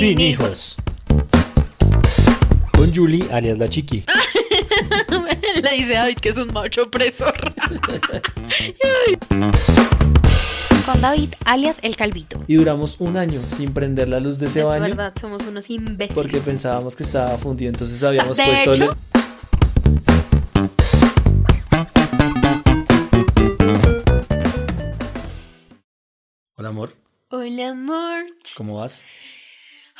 Sin hijos. Con Julie, alias la chiqui. Le dice David que es un macho opresor. Con David, alias el calvito. Y duramos un año sin prender la luz de ese es baño. verdad, somos unos imbéciles. Porque pensábamos que estaba fundido, entonces habíamos De puesto... hecho- Hola amor, Hola, amor. ¿cómo vas?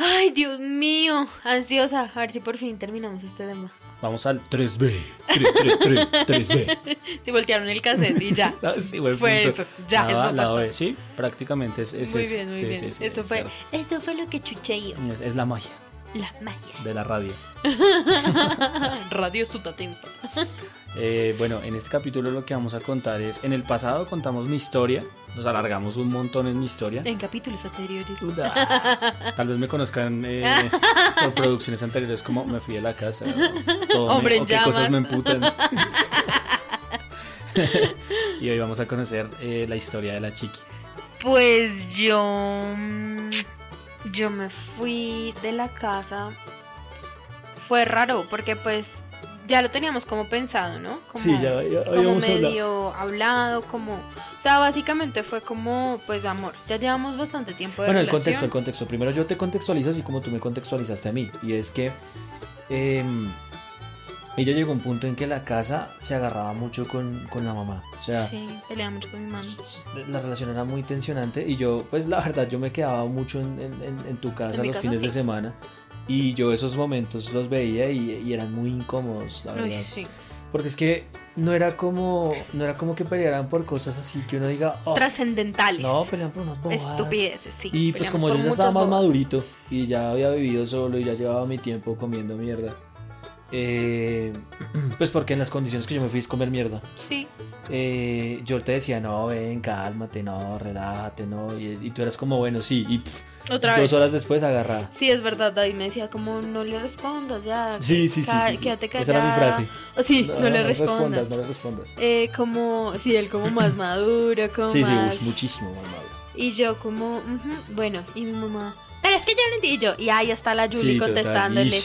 Ay, Dios mío. Ansiosa. A ver si por fin terminamos este tema. Vamos al 3B. 3, 3, 3, 3B. Si voltearon el cassette y ya. Ah, sí, buen Fue punto. eso. Ya, lava fue B, sí, prácticamente es, es Muy eso. bien, muy Sí, bien. sí, sí, Eso es fue, esto fue lo que chuché yo. Es, es la magia La magia. de la radio. Radio Sutatensa. Eh, bueno, en este capítulo lo que vamos a contar es, en el pasado contamos mi historia, nos alargamos un montón en mi historia. En capítulos anteriores. Uda. Tal vez me conozcan eh, por producciones anteriores como me fui de la casa o, todo me- Hombre en o qué cosas me emputan. y hoy vamos a conocer eh, la historia de la chiqui. Pues yo. Yo me fui de la casa. Fue raro porque, pues. Ya lo teníamos como pensado, ¿no? Como, Sí, ya, ya como habíamos hablado. medio hablado. como. O sea, básicamente fue como, pues, amor. Ya llevamos bastante tiempo de Bueno, el contexto, el contexto. Primero yo te contextualizo así como tú me contextualizaste a mí. Y es que em, ella llegó a un punto en que la casa se agarraba mucho con, con la mamá. O sea, Sí, peleaba mucho con mi mamá. la relación era muy tensionante y yo, pues la verdad, yo me quedaba mucho en, en- en- tu casa ¿En los casa? fines de semana y yo esos momentos los veía y, y eran muy incómodos, la verdad. Uy, sí. Porque es que no era como, no era como que pelearan por cosas así que uno diga, "Oh, Trascendentales. no, pelean por unas bobadas. Estupideces, sí. Y pues como yo ya estaba más bobadas. madurito y ya había vivido solo y ya llevaba mi tiempo comiendo mierda. Eh, pues porque en las condiciones que yo me fui es comer mierda. Sí. eh, yo te decía, no, ven, cálmate, no, relájate, no. Y, y tú eras como, bueno, sí. Y pff, Otra dos vez. horas después agarrada. Sí, es verdad, David me decía como no le respondas ya. Sí, sí, sí. ca- sí, sí. Quédate callada. Esa era mi frase. O sí, no, le respondas. no le respondas. Eh, como, sí, él como más maduro, como Sí, sí, más... muchísimo más malo. Y yo como, ujú, bueno, y mi mamá, pero es que yo no entendí Y yo. Y ahí está la Julie Sí, contestándole.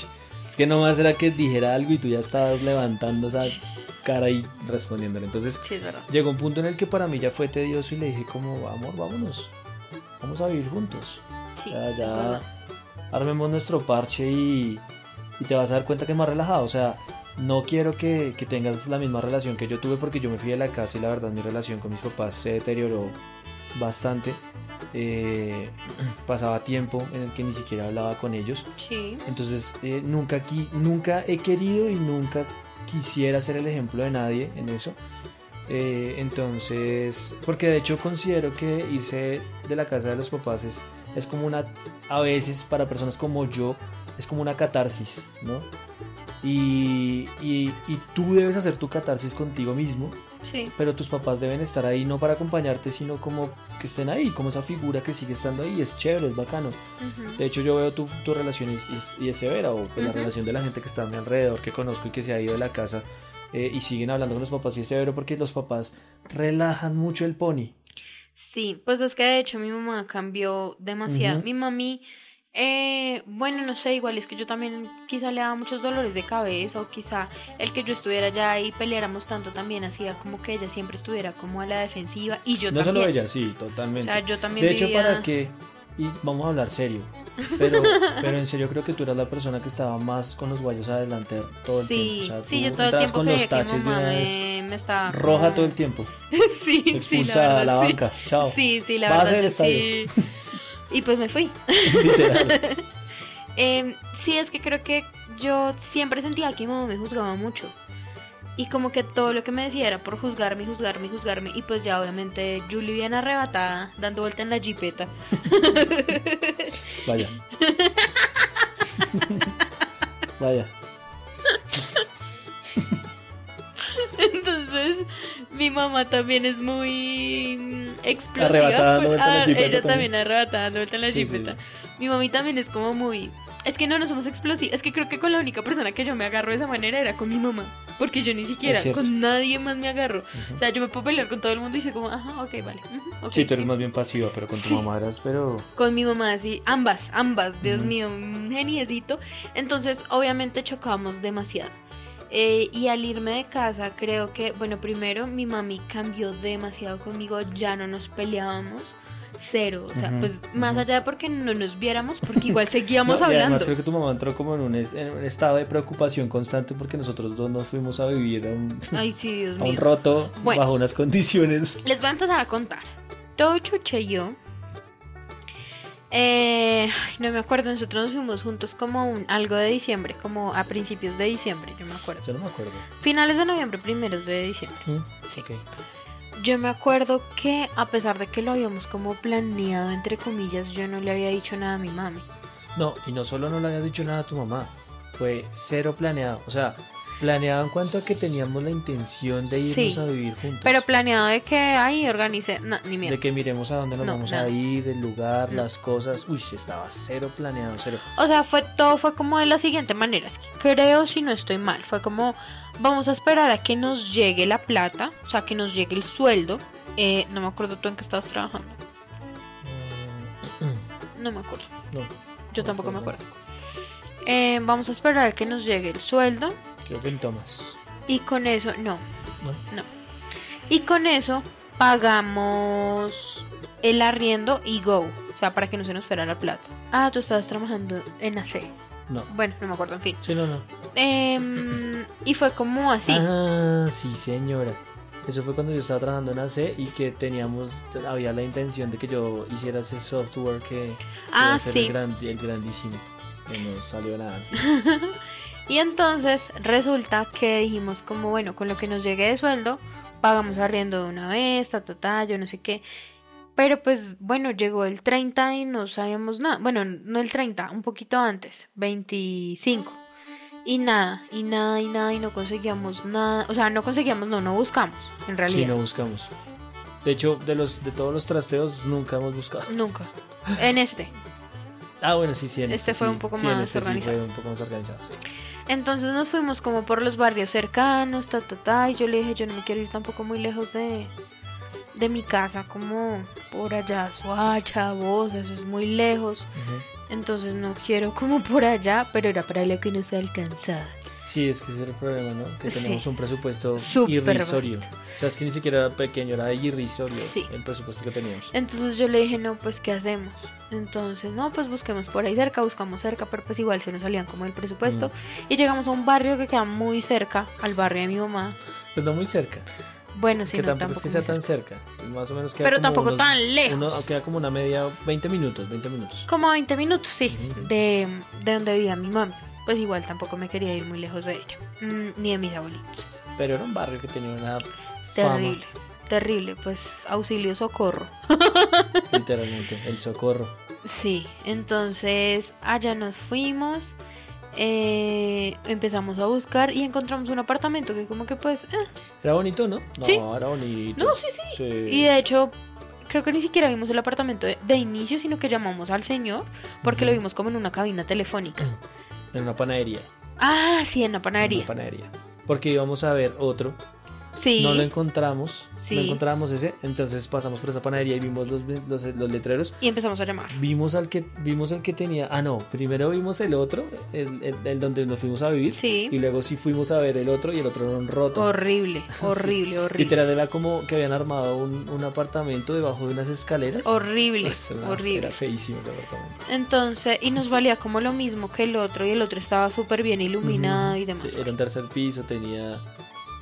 Es que nomás era que dijera algo y tú ya estabas levantando esa cara y respondiéndole. Entonces Sí, llegó un punto en el que para mí ya fue tedioso y le dije como, amor, vámonos. Vamos a vivir juntos. Sí, Ya, ya armemos nuestro parche y, y te vas a dar cuenta que es más relajado. O sea, no quiero que, que tengas la misma relación que yo tuve porque yo me fui de la casa y la verdad mi relación con mis papás se deterioró bastante. Eh, pasaba tiempo en el que ni siquiera hablaba con ellos. Sí. Entonces, eh, nunca, qui- nunca he querido y nunca quisiera ser el ejemplo de nadie en eso. Eh, entonces, porque de hecho considero que irse de la casa de los papás es, es como una, a veces para personas como yo, es como una catarsis, ¿no? Y, y, y tú debes hacer tu catarsis contigo mismo, Sí. pero tus papás deben estar ahí no para acompañarte, sino como que estén ahí, como esa figura que sigue estando ahí, es chévere, es bacano. De hecho, yo veo tu, tu relación y, y- y es severa, o pues, la relación de la gente que está a mi alrededor, que conozco y que se ha ido de la casa eh, y siguen hablando con los papás, y es severo porque los papás relajan mucho el pony. Sí, pues es que de hecho mi mamá cambió demasiado. Mi mami, eh, bueno, no sé, igual es que yo también quizá le daba muchos dolores de cabeza o quizá el que yo estuviera allá y peleáramos tanto también hacía como que ella siempre estuviera como a la defensiva y yo no también. solo ella, sí, O totalmente. sea, yo también de hecho, vivía- para que, y vamos a hablar serio, pero, pero en serio creo que tú eras la persona que estaba más con los guayos adelante todo el Sí, tiempo. O sea, sí, yo todo el tiempo con los taches de una vez, me, estaba roja como- todo el tiempo, sí, sí, expulsada a la verdad, sí. banca, chao. Sí, sí, la Vas verdad. del sí. Y pues me fui. Em, sí, es que creo que yo siempre sentía que mi mamá me juzgaba mucho. Y como que todo lo que me decía era por juzgarme, juzgarme, juzgarme. Y pues ya obviamente Julie bien arrebatada, dando vuelta en la jipeta. Vaya. Vaya. Entonces, mi mamá también es muy mm, explosiva. Arrebatada vuelta en la ah, Ella también. también arrebatada vuelta en la Sí, sí. Mi mami también es como muy... Es que no, no somos explosivos. Es que creo que con la única persona que yo me agarro de esa manera era con mi mamá. Porque yo ni siquiera con nadie más me agarro. Ujú. O sea, yo me puedo pelear con todo el mundo y sé como, ajá, ok, vale. Sí, tú eres más bien pasiva, pero con tu mamá eras, pero... Con mi mamá, así, ambas, ambas, Dios mío, un geniecito. Entonces, obviamente chocamos demasiado. Eh, y al irme de casa, creo que, bueno, primero mi mami cambió demasiado conmigo, ya no nos peleábamos, cero. O sea, Ujú, pues más ujú. allá de porque no nos viéramos, porque igual seguíamos No, hablando. además creo que tu mamá entró como en un, es- en un estado de preocupación constante porque nosotros dos nos fuimos a vivir a un, Ay, sí, Dios a un mío. roto Bueno. bajo unas condiciones. Les voy a empezar a contar. Todo Chuche y yo. Eh, no me acuerdo, nosotros nos fuimos juntos como un, algo de diciembre, como a principios de diciembre, yo me acuerdo. Yo no me acuerdo. Finales de noviembre, primeros de diciembre. Sí. Yo me acuerdo que a pesar de que lo habíamos como planeado, entre comillas, yo no le había dicho nada a mi mami. No, y no solo no le habías dicho nada a tu mamá, fue cero planeado. O sea, planeado en cuanto a que teníamos la intención de irnos Sí. a vivir juntos. Pero planeado de que ahí organicé, no, ni mierda. de que miremos a dónde nos No, vamos a ir, el lugar, No. las cosas. Uy, estaba cero planeado, cero. O sea, fue todo fue como de la siguiente manera. creo si no estoy mal, fue como vamos a esperar a que nos llegue la plata, o sea, que nos llegue el sueldo. Eh, no me acuerdo tú en qué estabas trabajando. No me acuerdo. No, Yo tampoco me acuerdo. acuerdo. Eh, vamos a esperar a que nos llegue el sueldo creo que en Tomás. y con eso, no, ¿no? y con eso pagamos el arriendo y go, o sea, para que no se nos fuera la plata. Ah, tú estabas trabajando en AC. No. Bueno, no me acuerdo, en fin. Sí, no, no. Em, y fue como así. Ah, sí, señora. Eso fue cuando yo estaba trabajando en AC y que teníamos, había la intención de que yo hiciera ese software que Ah, iba a ser sí. el, gran- el grandísimo. Que no salió nada así. Y entonces resulta que dijimos como, bueno, con lo que nos llegue de sueldo, pagamos arriendo de una vez, ta, ta, ta, yo no sé qué. Pero pues bueno, llegó el 30 y no sabíamos nada. Bueno, no el 30, un poquito antes, 25. Y nada, y nada, y nada, y no conseguíamos nada. O sea, no conseguíamos, no, no buscamos, en realidad. Sí, no buscamos. De hecho, de los de todos los trasteos nunca hemos buscado. Nunca. En este. Ah, bueno, sí, sí. En Este fue sí. un poco Sí, más este sí organizado. fue un poco más organizado. sí. Entonces nos fuimos como por los barrios cercanos, ta, ta, ta, y yo le dije, yo no me quiero ir tampoco muy lejos de, de mi casa, como por allá, Suacha, vos, eso es muy lejos, entonces no quiero como por allá, pero era para lo que no se alcanzaba. Sí, es que ese es el problema, ¿no? Que Sí. tenemos un presupuesto irrisorio. O sea, es que ni siquiera era pequeño, era irrisorio Sí. el presupuesto que teníamos. Entonces yo le dije, no, pues ¿qué hacemos? Entonces, no, pues busquemos por ahí cerca, buscamos cerca, pero pues igual se nos salían como el presupuesto. Y llegamos a un barrio que queda muy cerca al barrio de mi mamá. Pues no muy cerca. Bueno, sí, que no, tampoco es que sea tan cerca. Más o menos queda Pero como tampoco unos- tan lejos. uno- queda como una media, 20 minutos, 20 minutos. Como a 20 minutos, sí, de, de donde vivía mi mami. Pues igual tampoco me quería ir muy lejos de ella, mm, ni de mis abuelitos. Pero era un barrio que tenía una Terrible, terrible, pues auxilio socorro. literalmente, el socorro. Sí, entonces allá nos fuimos, eh, empezamos a buscar y encontramos un apartamento que como que pues... eh, Era bonito, ¿no? No, Sí. era bonito. No, sí, sí. Y de hecho, creo que ni siquiera vimos el apartamento de, de inicio, sino que llamamos al señor porque lo vimos como en una cabina telefónica. En una panadería. Ah, sí, en la en panadería. Una panadería. Porque íbamos a ver otro Sí. No lo encontramos. Sí. No encontrábamos ese. Entonces pasamos por esa panadería y vimos los, los, los letreros. Y empezamos a llamar. Vimos al que vimos el que tenía. Ah, no. Primero vimos el otro, el, el- el donde nos fuimos a vivir. Sí. Y luego sí fuimos a ver el otro y el otro era un roto. Horrible, horrible, horrible. Literal era como que habían armado un, un apartamento debajo de unas escaleras. Horrible, Pues, horrible. Era feísimo ese apartamento. Entonces, y nos valía como lo mismo que el otro, y el otro estaba súper bien iluminado y demás. Sí, era un tercer piso, tenía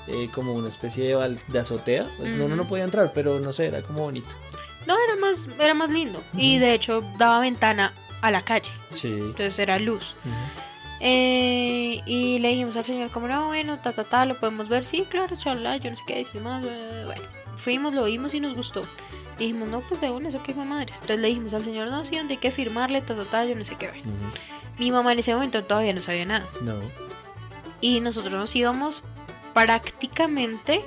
eh, como una especie de, bal- de azotea. Pues, no, uno no podía entrar, pero no sé, era como bonito. No, era más, era más lindo. Y Ujú. de hecho daba ventana a la calle, Sí. entonces era luz. Ujú. Eh, y le dijimos al señor, como no, bueno, ta, ta, ta, lo podemos ver. Sí, claro, charla, yo no sé qué, y demás. eh, Bueno, fuimos, lo vimos y nos gustó. Y dijimos, no, pues de una, eso que fue madre. Entonces le dijimos al señor, no, sí, donde hay que firmarle, ta, ta, ta, yo no sé qué. Bueno, Ujú. mi mamá en ese momento todavía no sabía nada. No. Y nosotros nos íbamos prácticamente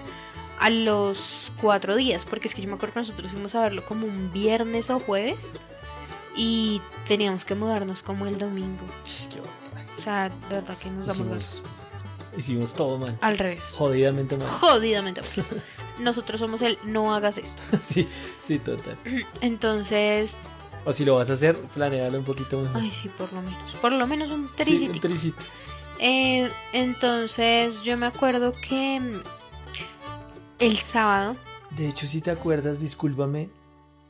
a los cuatro días, porque es que yo me acuerdo que nosotros fuimos a verlo como un viernes o jueves y teníamos que mudarnos como el domingo. Qué. O sea, de verdad que nos damos Hicimos, hicimos todo mal. al revés. Jodidamente mal. Jodidamente. mal. Nosotros somos el no hagas esto. sí, sí, total. Entonces, O si lo vas a hacer, planealo un poquito mejor. ay, sí, por lo menos. Por lo menos un sí, tricitico. un tricito. Eh, entonces, yo me acuerdo que mm, el sábado, De hecho, si te acuerdas, discúlpame,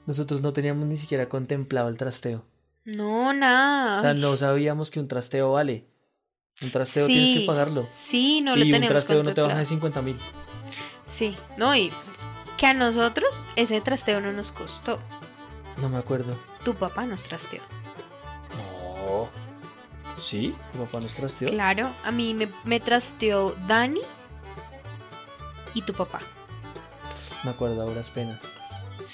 nosotros no teníamos ni siquiera contemplado el trasteo. no, nada. O sea, no sabíamos que un trasteo vale. Un trasteo tienes que pagarlo. Sí, no lo y un trasteo no te baja de 50 mil. Sí, no, y que a nosotros ese trasteo no nos costó. No me acuerdo. Tu papá nos trasteó. No. ¿Sí? ¿Tu papá nos trasteó? Claro, a mí me, me trasteó Dani y tu papá. Me acuerdo ahora penas.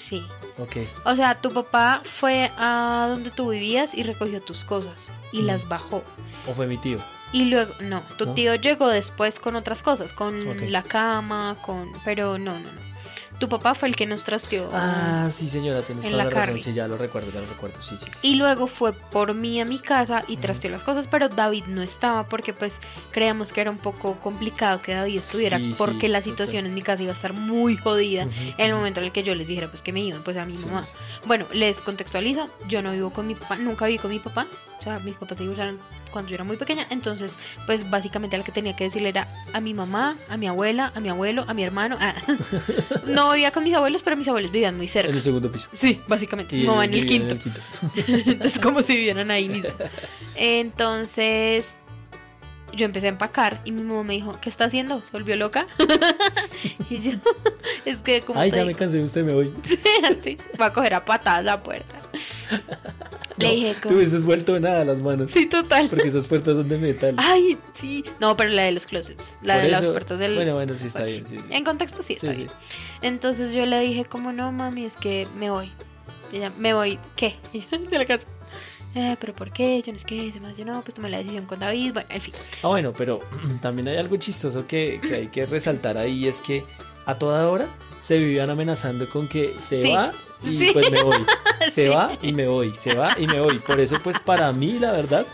Sí. Ok. O sea, tu papá fue a donde tú vivías y recogió tus cosas y Mm. las bajó. ¿O fue mi tío? Y luego, no, tu ¿No? tío llegó después con otras cosas, con la cama, con... Pero no, no, no. Tu papá fue el que nos trasteó. Ah, sí, señora, tienes En toda la la razón. Sí, ya lo recuerdo, ya lo recuerdo. Sí, sí. sí. Y luego fue por mí a mi casa y trasteó las cosas, pero David no estaba porque pues creíamos que era un poco complicado que David estuviera Sí, sí, porque la total. situación en mi casa iba a estar muy jodida en el momento en el que yo les dijera pues que me iban, pues a mi mamá. Bueno, les contextualizo, yo no vivo con mi papá, nunca viví con mi papá, o sea, mis papás se divorciaron cuando yo era muy pequeña, entonces pues básicamente lo que tenía que decirle era a mi mamá, a mi abuela, a mi abuelo, a mi hermano, ah. no vivía con mis abuelos, pero mis abuelos vivían muy En cerca. el segundo piso. Sí, básicamente, mi Y mamá en el quinto. quinto. Entonces, como si vivieran ahí mismo. Entonces, yo empecé a empacar y mi mamá me dijo, ¿qué está haciendo? ¿Se volvió loca? y yo, es que como Ay, ya me cansé de usted, me voy. así, va a coger a patadas la puerta. Le dije, Tú como, hubieses vuelto nada las manos. sí, total. Porque esas puertas son de metal. Ay, sí. No, pero la de los closets, la Por de las eso- puertas del... Bueno, bueno, sí está bien. Sí, sí. En contexto sí está Sí, bien. Entonces yo le dije como no mami, es que me voy. Y ella, ¿me voy qué? Y yo de la casa. Eh, pero ¿por qué? Yo no sé qué, demás, yo no, pues tomé la decisión con David, bueno, en fin. Ah, bueno, pero también hay algo chistoso que, que hay que resaltar ahí, es que a toda hora se vivían amenazando con que se Sí. va y Sí. pues me voy. Se Sí. va y me voy, se va y me voy. Por eso, pues para mí, la verdad,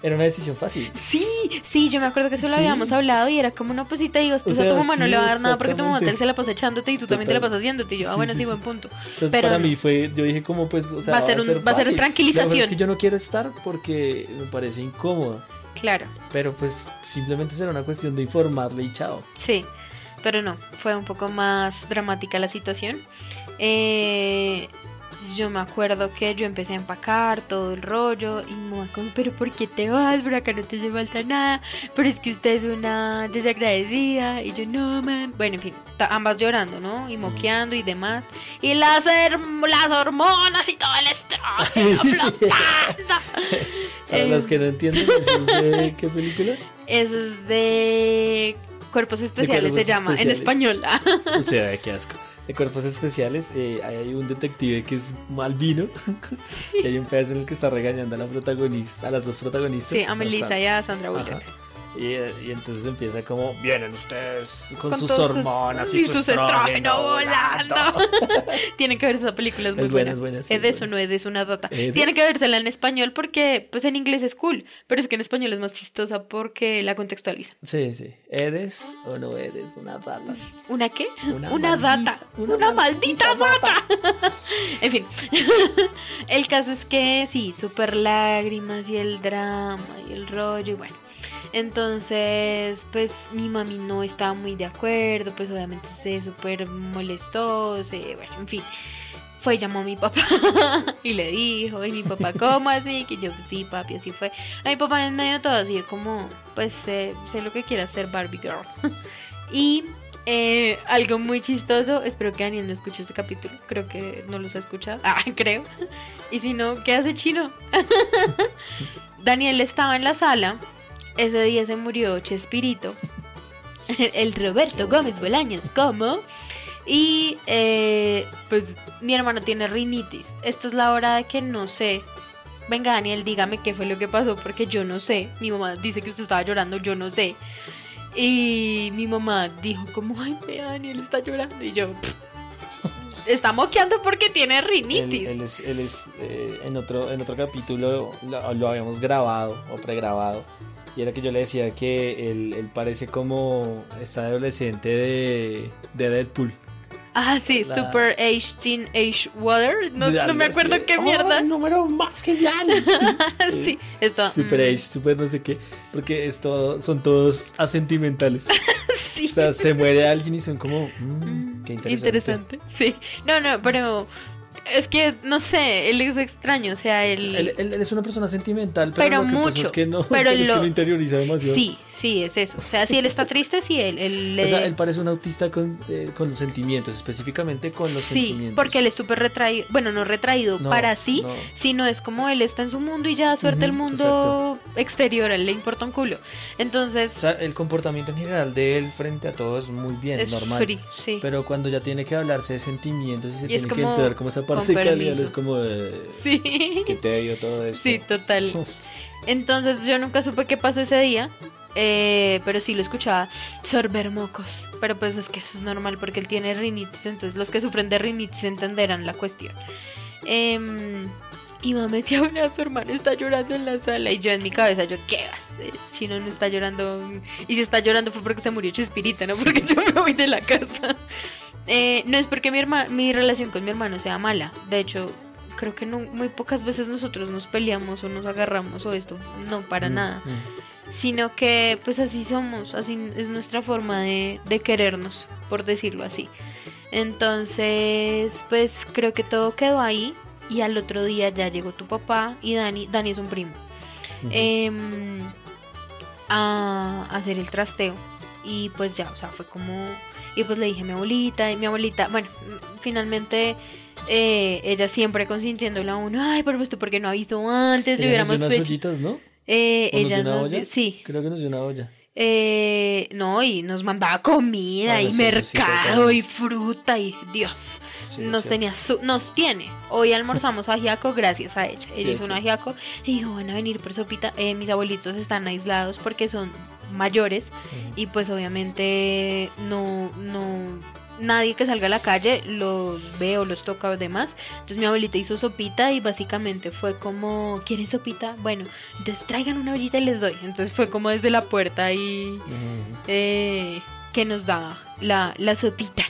era una decisión fácil. Sí, sí, yo me acuerdo que eso lo habíamos hablado y era como, no, pues si te digo, O a tu sea, mamá no le va a dar nada porque tu mamá te- se la pasa echándote y tú también te la Total. pasas haciéndote. Y yo, ah, bueno, sí, buen punto. Entonces Pero para mí fue, yo dije como pues, o sea, Va a ser un- va a ser fácil. tranquilización. La verdad es que yo no quiero estar porque me parece incómodo. Claro, Pero pues simplemente será una cuestión de informarle y chao. sí, pero no, fue un poco más dramática la situación. Eh, yo me acuerdo que yo empecé a empacar todo el rollo y mamá como, pero ¿por qué te vas? Por acá no te hace falta nada, pero es que usted es una desagradecida y yo no, man. Bueno, en fin, ambas llorando, ¿no? Y moqueando y demás. Y las, las hormonas y todo el estrés. Para Eh, los que no entienden, ¿eso es de qué película? Eso es de Cuerpos Especiales Cuerpos se llama, en español. O sea, qué asco. De cuerpos especiales, eh, hay un detective que es Malvino. y hay un pedazo en el que está regañando a la protagonista, a las dos protagonistas. sí, a Melissa y a Sandra Ajá. Y, y entonces empieza como, vienen ustedes con, Con sus todos sus- hormonas y, y su sus estrógeno volando. Tienen que ver esa película, es muy Es buena, buena. es buena. sí, Es de es eso, buena. no es de eso, una data. Tiene que vérsela en español porque, pues en inglés es cool, pero es que en español es más chistosa porque la contextualiza. Sí, sí. ¿Eres o no eres una data? ¿Una qué? Una, Una maldita- data. Una, maldita data. en fin, el caso es que sí, súper lágrimas y el drama y el rollo y bueno. Entonces, pues mi mami no estaba muy de acuerdo, pues obviamente se súper molestó, se, bueno, en fin. Fue, llamó a mi papá y le dijo, y mi papá, ¿cómo así? Que yo, sí, papi, así fue. A mi papá en medio de todo así, como, pues sé, sé lo que quiere hacer Barbie Girl. y eh, algo muy chistoso, espero que Daniel no escuche este capítulo, creo que no los ha escuchado, ah, creo. Y si no, ¿qué hace chino? Daniel estaba en la sala, ese día se murió Chespirito, el Roberto Gómez Bolaños, ¿cómo? Y eh, pues mi hermano tiene rinitis. Esta es la hora de que no sé. Venga Daniel, dígame qué fue lo que pasó porque yo no sé. Mi mamá dice que usted estaba llorando, yo no sé. Y mi mamá dijo como, ay, vea, Daniel está llorando. Y yo, "Pff, está moqueando porque tiene Él, rinitis. él es, él es, eh, en, otro, en otro capítulo lo, lo habíamos grabado o pregrabado. Y era que yo le decía que él, él parece como esta adolescente de, de Deadpool. Ah, sí, La- Super Age Teen Age Water. No, no me acuerdo qué ¡Oh, mierda. el número más genial! sí, esto. Super mm, Age, super no sé qué. Porque esto son todos asentimentales. Sí. O sea, se muere alguien y son como. "Mm, Mm, qué interesante. Sí. No, no, pero es que no sé, él es extraño, o sea, él, Él, él- él es una persona sentimental, pero, Pero lo que pasa mucho, es que no. pero es que lo- lo interioriza demasiado. sí, sí, es eso. O sea, si él está triste, sí, él, él O sea, él parece un autista con, eh, con los sentimientos, específicamente con los Sí, sentimientos. porque él es súper retraído, bueno, no retraído No, para sí, no. sino es como él está en su mundo y ya suerte el Ujú, mundo exterior, a él le importa un culo. Entonces, O sea, el comportamiento en general de él frente a todo es muy bien, es normal. free, sí. Pero cuando ya tiene que hablarse de sentimientos y se Y tiene que entrar como esa parte calidad, permiso. es como de... Sí. que te dio todo esto. Sí, total. Entonces yo nunca supe qué pasó ese día, eh, pero sí lo escuchaba sorber mocos. Pero pues es que eso es normal porque él tiene rinitis, entonces los que sufren de rinitis entenderán la cuestión. Em, y mamá decía, "Hola, su hermano está llorando en la sala. Y yo en mi cabeza, yo, ¿qué vas? Chino no está llorando. Y si está llorando fue porque se murió Chespirita, no porque yo me voy de la casa. Eh, no es porque mi, herma- mi relación con mi hermano sea mala. De hecho, creo que no, muy pocas veces nosotros nos peleamos o nos agarramos o esto. No, para Mm, nada. mm. Sino que pues así somos, así es nuestra forma de, de querernos, por decirlo así. Entonces, pues creo que todo quedó ahí. Y al otro día ya llegó tu papá y Dani. Dani es un primo. Em, a hacer el trasteo. Y pues ya, o sea, fue como... Y pues le dije a mi abuelita, y mi abuelita, bueno, finalmente eh, ella siempre consintiéndola a uno, ay, pero pues tú, ¿por qué no ha visto antes? Le hubiéramos unas hecho... ollitas, ¿no? Eh, ¿O nos ella dio una nos olla? sí, Creo que nos dio una olla. eh, no, y nos mandaba comida Bueno, y sí, eso sí, mercado y fruta y Dios, nos tenía, su- nos tiene. Hoy almorzamos ajiaco gracias a ella. Ella hizo un ajiaco y dijo, van a venir por sopita. Eh, mis abuelitos están aislados porque son mayores y pues obviamente no, no, nadie que salga a la calle los ve o los toca o demás. Entonces mi abuelita hizo sopita y básicamente fue como, ¿quieren sopita? Bueno, entonces traigan una ollita y les doy. Entonces fue como desde la puerta y eh, que nos daba la, la sopita.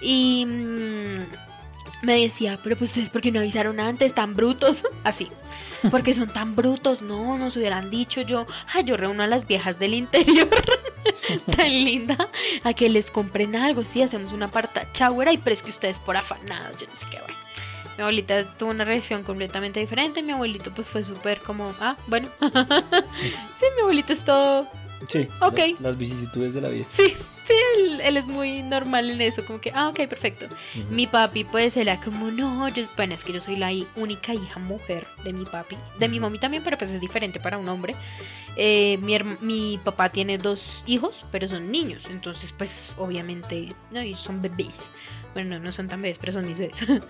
Y mm, me decía, pero pues ustedes, ¿por qué no avisaron antes? Tan brutos. Así. Porque son tan brutos, no, nos hubieran dicho yo, ah, yo reúno a las viejas del interior, tan linda, a que les compren algo, sí, hacemos una parta chauera y pero es que ustedes por afanados, yo no sé qué, bueno. Mi abuelita tuvo una reacción completamente diferente, mi abuelito pues fue súper como, ah, bueno, sí, mi abuelito es todo, Sí, Ok. la- las vicisitudes de la vida. sí, sí, él, él es muy normal en eso, como que, ah, ok, perfecto. Ujú. Mi papi pues era como, no, yo, bueno, es que yo soy la única hija mujer de mi papi, de mi mami también, pero pues es diferente para un hombre. Eh, mi, mi papá tiene dos hijos, pero son niños, entonces pues obviamente, no, son bebés. Bueno, no, no son tan bebés, pero son mis bebés.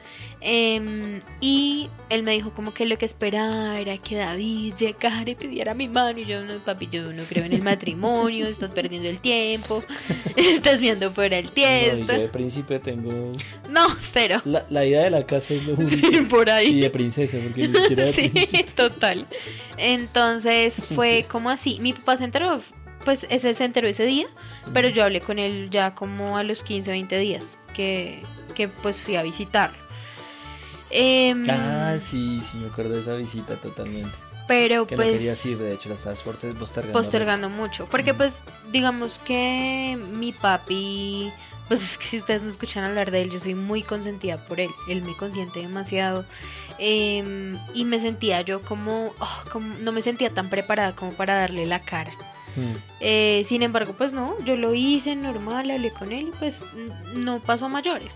Em, y él me dijo como que lo que esperaba era que David llegara y pidiera mi mano. Y yo, no, papi, yo no creo en el matrimonio, estás perdiendo el tiempo, estás viendo fuera el No, y tiesto. yo de príncipe tengo... No, cero. La, la idea de la casa es lo único. Sí, por Y ahí. de princesa, porque ni siquiera de Sí, príncipe. total. Entonces Sí, fue sí. como así. Mi papá se enteró, pues ese se enteró ese día, pero yo hablé con él ya como a los 15, 20 días que, que pues fui a visitarlo. Em, Ah, sí, sí, me acuerdo de esa visita totalmente. pero Que no pues querías ir, de hecho, la estabas postergando. postergando mucho. Porque Ujú. pues digamos que mi papi, pues es que si ustedes me escuchan hablar de él, yo soy muy consentida por él. Él me consiente demasiado. Em, y me sentía yo como, oh, como, no me sentía tan preparada como para darle la cara. Mm. Eh, sin embargo, pues no, yo lo hice normal, hablé con él y pues no pasó a mayores.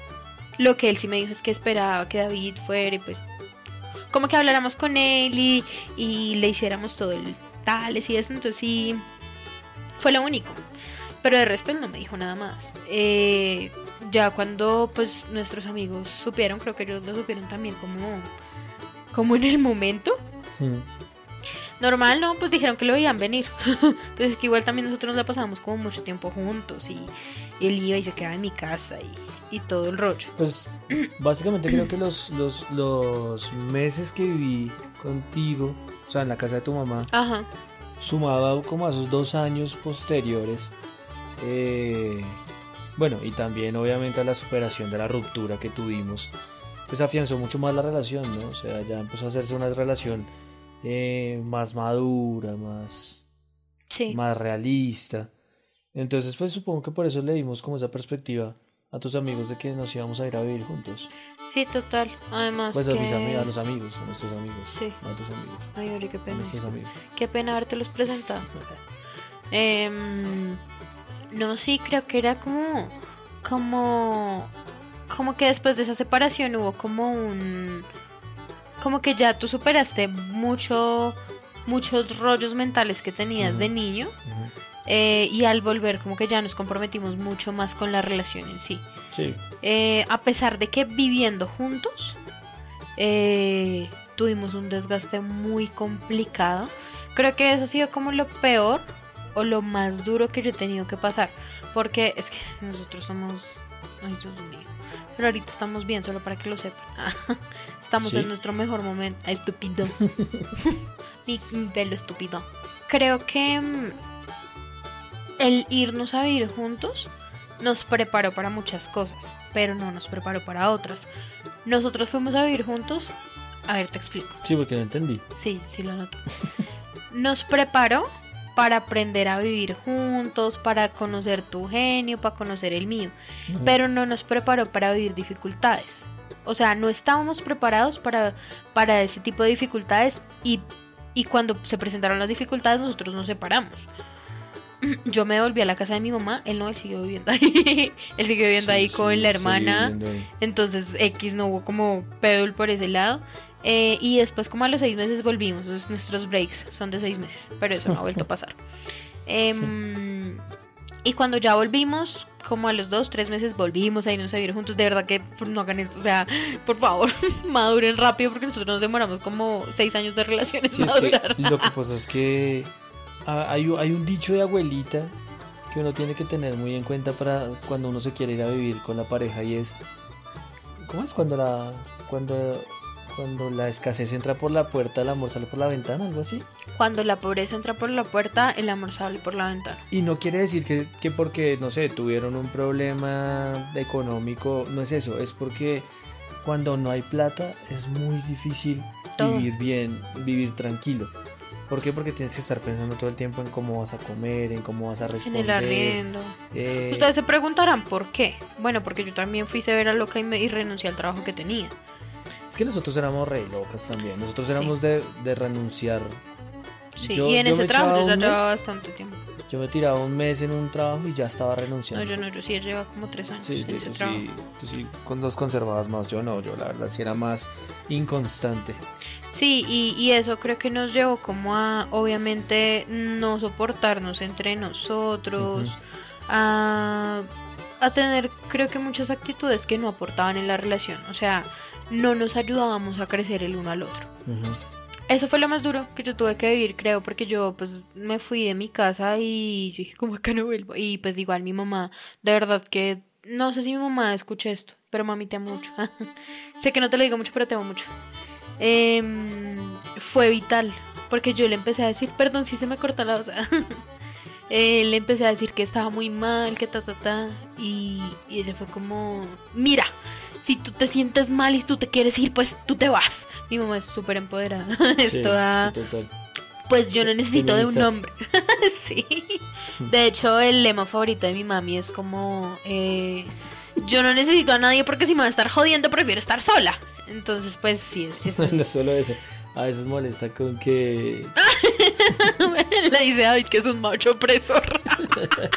Lo que él sí me dijo es que esperaba que David fuera y pues como que habláramos con él y, y le hiciéramos todo el tales y eso, entonces sí fue lo único. Pero de resto él no me dijo nada más. Eh, ya cuando pues nuestros amigos supieron, creo que ellos lo supieron también como, como en el momento. Mm. Normal, no, pues dijeron que lo veían venir. pues es que igual también nosotros nos la pasamos como mucho tiempo juntos y, él iba y se quedaba en mi casa y, y todo el rollo. Pues básicamente creo que los, los, los meses que viví contigo, o sea, en la casa de tu mamá, Ajá. sumaba como a esos dos años posteriores. eh, bueno, y también obviamente a la superación de la ruptura que tuvimos, pues afianzó mucho más la relación, ¿no? O sea, ya empezó a hacerse una relación eh, más madura, más, Sí. más realista. Entonces, pues supongo que por eso le dimos como esa perspectiva a tus amigos de que nos íbamos a ir a vivir juntos. Sí, total. Además Pues a, que... mis a los amigos, a nuestros amigos. Sí. A tus amigos. Ay, Ori, qué A pena. nuestros amigos. Qué pena habértelos presentado. Em, no, sí, creo que era como, como, como que después de esa separación hubo como un, como que ya tú superaste mucho, muchos rollos mentales que tenías de niño eh, y al volver como que ya nos comprometimos mucho más con la relación en sí. Sí. Eh, a pesar de que viviendo juntos eh, tuvimos un desgaste muy complicado. Creo que eso ha sido como lo peor o lo más duro que yo he tenido que pasar. Porque es que nosotros somos... Ay, Dios mío. Pero ahorita estamos bien, solo para que lo sepan. Estamos Sí. en nuestro mejor momento. Estúpido. Mi pelo estúpido. Creo que mm, el irnos a vivir juntos nos preparó para muchas cosas, pero no nos preparó para otras. Nosotros fuimos a vivir juntos. A ver, te explico. Sí, porque no entendí. Sí, sí lo noto. Nos preparó para aprender a vivir juntos, para conocer tu genio, para conocer el mío, pero no nos preparó para vivir dificultades. O sea, no estábamos preparados para, para ese tipo de dificultades y, y cuando se presentaron las dificultades nosotros nos separamos. Yo me volví a la casa de mi mamá, él no, él siguió viviendo ahí. él siguió viviendo Sí, ahí con sí, la hermana. Entonces X no hubo como pedul por ese lado. Eh, y después como a los seis meses volvimos. Entonces, nuestros breaks son de seis meses. Pero eso no ha vuelto a pasar. Em, y cuando ya volvimos, como a los dos, tres meses volvimos a irnos a vivir juntos. De verdad que por- no hagan esto. O sea, por favor, maduren rápido porque nosotros nos demoramos como seis años de relaciones Sí, es que lo que pasa es que hay, hay un dicho de abuelita que uno tiene que tener muy en cuenta para cuando uno se quiere ir a vivir con la pareja y es ¿cómo es cuando la cuando cuando la escasez entra por la puerta el amor sale por la ventana algo así Cuando la pobreza entra por la puerta, el amor sale por la ventana. y no quiere decir que, que porque no sé tuvieron un problema económico no es eso es porque cuando no hay plata es muy difícil Todo. vivir bien vivir tranquilo ¿Por qué? Porque tienes que estar pensando todo el tiempo en cómo vas a comer, en cómo vas a En responder. el arriendo. eh, Ustedes se preguntarán por qué. Bueno, porque yo también fui severa loca y, me, y renuncié al trabajo que tenía. Es que nosotros éramos re locas también. Nosotros Sí. éramos de, de renunciar. Sí, Yo- y en yo ese me trabajo yo llevaba bastante tiempo. Yo me tiraba un mes en un trabajo y ya estaba No, renunciando. yo no, yo sí llevaba como tres años Sí, en sí, ese tú trabajo. sí, tú sí con los conservabas más. Yo no, yo la verdad sí era más inconstante. Sí, y, y eso creo que nos llevó como a, obviamente, no soportarnos entre nosotros, a, a tener, creo que muchas actitudes que no aportaban en la relación. O sea, no nos ayudábamos a crecer el uno al otro. Eso fue lo más duro que yo tuve que vivir, creo, porque yo pues me fui de mi casa y yo dije, como acá no vuelvo. Y pues igual mi mamá, de verdad que no sé si mi mamá escucha esto, pero mami te amo mucho. sé que no te lo digo mucho, pero te amo mucho. Em, fue vital, porque yo le empecé a decir, perdón si se me corta la voz. Eh, le empecé a decir que estaba muy mal, que ta ta ta. Y, y ella fue como, mira, si tú te sientes mal y tú te quieres ir, pues tú te vas. Mi mamá es súper empoderada. es Sí, toda, sí, total. pues yo no necesito de un hombre. sí. De hecho, el lema favorito de mi mami es como, eh, yo no necesito a nadie porque si me va a estar jodiendo prefiero estar sola. Entonces, pues sí, es, es- No solo eso. A veces molesta con que. Le dice a David que es un macho opresor.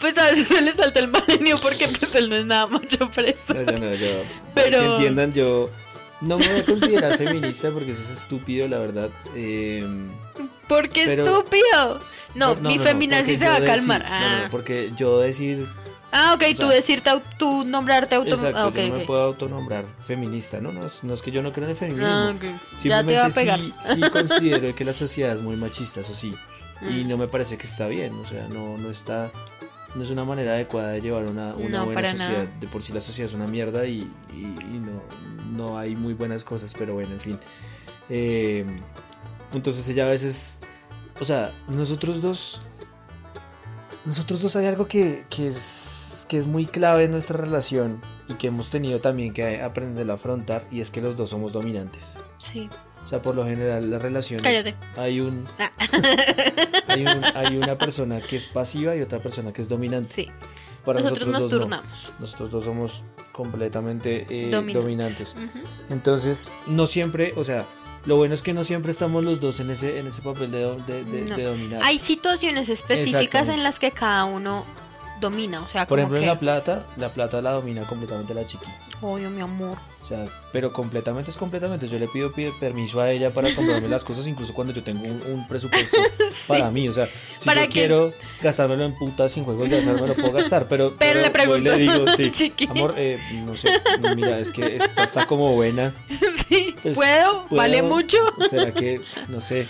Pues a veces se le salta el malenio porque pues él no es nada macho opresor. No, yo no, yo. Pero- Que entiendan, yo no me voy a considerar feminista porque eso es estúpido, la verdad. Eh, Porque Pero- estúpido. No, por- mi no, feminazi se va a calmar. decir- no, ah. no, porque yo decir. Ah, ok, o tú decirte, tú nombrarte auto. Exacto, ah, yo no me puedo autonombrar feminista, ¿no? No es, no es que yo no creo en el feminismo. Ah, ok. Ya te Simplemente va a pegar. sí, sí considero que la sociedad es muy machista, eso sí. Y Mm. no me parece que está bien, o sea, no, no está no es una manera adecuada de llevar una, una No, buena sociedad. nada. De por sí la sociedad es una mierda y, y- y no, no hay muy buenas cosas, pero bueno, en fin. Eh, entonces ella a veces, o sea, nosotros dos, nosotros dos hay algo que, que es, que es muy clave en nuestra relación y que hemos tenido también que aprender a afrontar y es que los dos somos dominantes. Sí. O sea, por lo general las relaciones Cállate. hay un Ah. hay, un- hay una persona que es pasiva y otra persona que es dominante. Sí. Para Nosotros nosotros, nos dos no. turnamos. Nosotros dos somos completamente eh, Dominantes. dominantes. Ujú. Entonces, no siempre, o sea, lo bueno es que no siempre estamos los dos en ese, en ese papel de, de, de- No. de dominar. Hay situaciones específicas en las que cada uno domina, o sea, Por ejemplo, que, en la plata, la plata la domina completamente la chiqui. obvio, mi amor. O sea, pero completamente es completamente. Yo le pido pi- permiso a ella para comprarme las cosas, incluso cuando yo tengo un, un presupuesto para mí. O sea, si ¿Para yo qué? quiero gastármelo en putas sin juegos de azar, me lo puedo gastar. Pero, Pero le pregunto, le digo, sí, chiqui. amor, eh, no sé, mira, es que esta está como buena. Sí, ¿Puedo? ¿puedo? ¿Vale mucho? ¿Será que, no sé?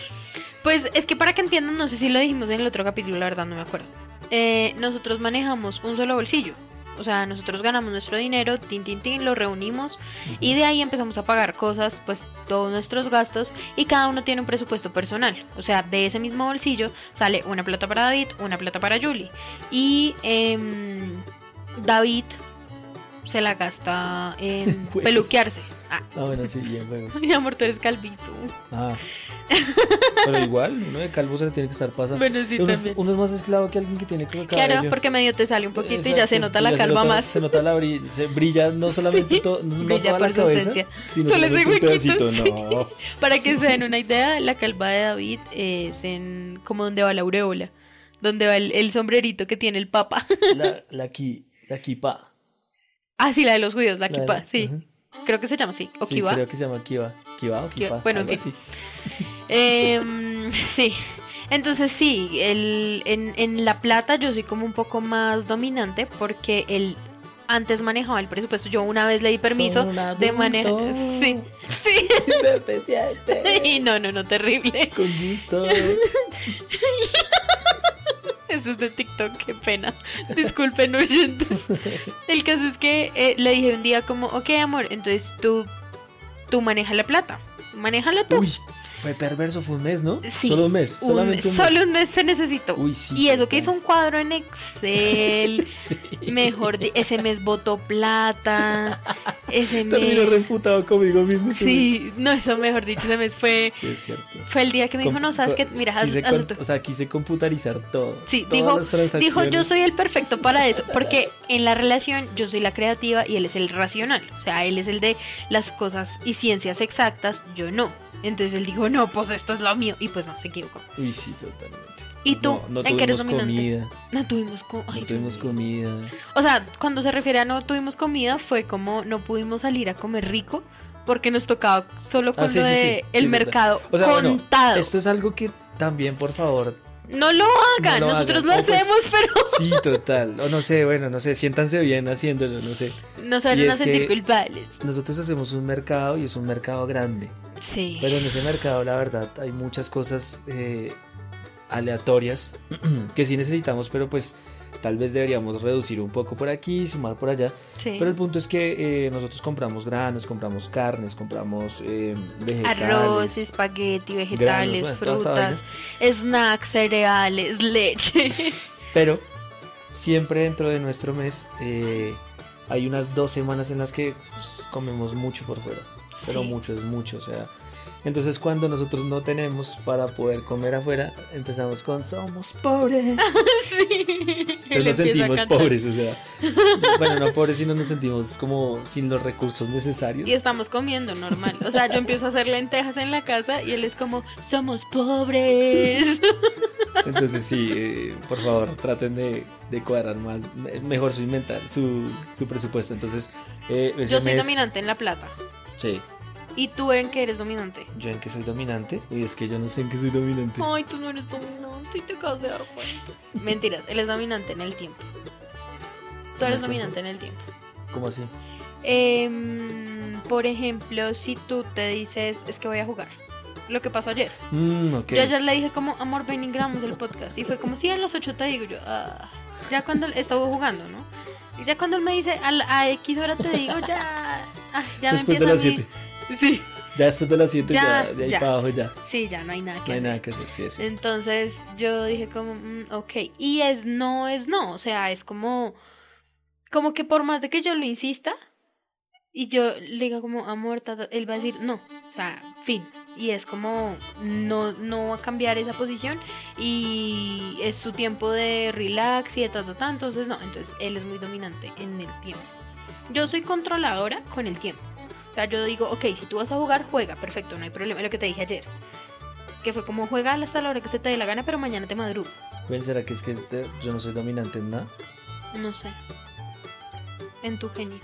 Pues es que para que entiendan, no sé si lo dijimos en el otro capítulo, la verdad no me acuerdo. Eh, nosotros manejamos un solo bolsillo. O sea, nosotros ganamos nuestro dinero, tin, tin, tin, lo reunimos y de ahí empezamos a pagar cosas, pues todos nuestros gastos y cada uno tiene un presupuesto personal. O sea, de ese mismo bolsillo sale una plata para David, una plata para Julie. Y em, David se la gasta en peluquearse. Ah, Ah, bueno, sí, bien, juegos. mi amor, tú eres calvito. Ah. Pero igual, uno de calvo se le tiene que estar pasando. Bueno, sí, uno, es, también. uno es más esclavo que alguien que tiene cabello. Claro, porque medio te sale un poquito y ya se nota la calva nota- más. Se nota la brilla, se brilla no solamente no, toda la cabeza, ausencia. sino Solo ese un pedacito. sí. No, Para que se den una idea, la calva de David es en como donde va la aureola, donde va el, el sombrerito que tiene el papa. la, la, ki- la kipa. Ah, sí, la de los judíos, la La la- sí. Creo que se llama así, o Sí, creo que se llama kiba. Kiba o Kiba, bueno, algo así. Em, sí. Entonces sí, el, en, en La Plata yo soy como un poco más dominante porque él antes manejaba el presupuesto. Yo una vez le di permiso de manejar. Sí, sí. independiente, Y no, no, no, terrible. Con gustos. Eso es de TikTok, qué pena. Disculpen, oyentes. El caso es que eh, le dije un día como, ok, amor, entonces tú, tú manejas la plata. Manéjala tú. Uy, fue perverso, fue un mes, ¿no? Sí, Solo un mes, Un- solamente un mes. solo un mes se necesitó. Uy, sí. y eso que hizo un cuadro en Excel. Sí. Mejor, ese mes votó plata. Ese Terminó mes. refutado conmigo mismo. Sí, no, eso mejor dicho, ese mes fue. mes. Sí, es cierto. Fue el día que me dijo, Com- no, sabes que, mira, haz, Quise, haz con- tú". o sea, quise computarizar todo. Sí, todas dijo- las transacciones. Dijo, yo soy el perfecto para eso, porque en la relación yo soy la creativa y él es el racional. O sea, él es el de las cosas y ciencias exactas, yo no. Entonces él dijo, no, pues esto es lo mío. Y pues no, se equivocó. Uy, sí, totalmente. ¿Y tú? No, no ¿En qué eres tuvimos comida. No tuvimos, co- ay, No Dios tuvimos comida. O sea, cuando se refiere a no tuvimos comida, fue como no pudimos salir a comer rico porque nos tocaba solo con Ah, sí, lo de sí, el sí, mercado O sea, bueno, contado. Esto es algo que también, por favor. No lo hagan, No lo nosotros hagan. lo pues- hacemos, pero Sí, total. O no sé, bueno, no sé, siéntanse bien haciéndolo, no sé. no se van Y a sentir culpables. Nosotros hacemos un mercado y es un mercado grande. Sí. Pero en ese mercado, la verdad, hay muchas cosas eh, aleatorias que sí necesitamos, pero pues tal vez deberíamos reducir un poco por aquí, sumar por allá. sí. Pero el punto es que eh, nosotros compramos granos, compramos carnes, compramos eh, vegetales. Arroz, espagueti, vegetales, bueno, frutas, snacks, cereales, leche. Pero siempre dentro de nuestro mes eh, hay unas dos semanas en las que pues, comemos mucho por fuera. Pero Sí. mucho es mucho, o sea. Entonces cuando nosotros no tenemos para poder comer afuera, empezamos con somos pobres. Sí. Entonces nos sentimos pobres, o sea. Bueno, no pobres, sino nos sentimos como sin los recursos necesarios. Y estamos comiendo normal. O sea, yo empiezo a hacer lentejas en la casa y él es como, somos pobres. Entonces sí, eh, por favor, traten de, de cuadrar más, me- mejor su inventar, su, su presupuesto. Entonces, eh, Yo soy mes- dominante en la plata. Sí. ¿Y tú en qué eres dominante? Yo en que soy dominante. Uy, es que yo no sé en qué soy dominante. Ay, tú no eres dominante y te acabas de dar cuenta. Mentiras, él es dominante en el tiempo. Tú ¿En eres dominante en el tiempo. ¿Cómo así? Em, por ejemplo, si tú te dices, es que voy a jugar. lo que pasó ayer. Mm, ok. Yo ayer le dije como, amor, ven y grabamos el podcast. Y fue como, sí, a las 8 te digo. Yo, "Ah". ya cuando él estaba jugando, ¿no? Y ya cuando él me dice, a, la- a X hora te digo, ya. ah, ya me Después de empieza las a mí- 7. Sí, Ya después de las 7, ya, Ya, de ahí ya. para abajo ya. sí, ya no hay nada que No hay hacer. nada que hacer, sí, es cierto. Entonces yo dije como, mm, ok. Y es no, es no. O sea, es como, como que por más de que yo lo insista y yo le diga como, amor, ta, ta", él va a decir no. O sea, fin. Y es como, no, no va a cambiar esa posición y es su tiempo de relax y de ta, ta, ta. Entonces no, entonces él es muy dominante en el tiempo. Yo soy controladora con el tiempo. O sea, yo digo, ok, si tú vas a jugar, juega, perfecto, no hay problema. Lo que te dije ayer. Que fue como juega hasta la hora que se te dé la gana, pero mañana te madrugo. Ven, ¿será que es que te- yo no soy dominante en nada? No sé. En tu genio.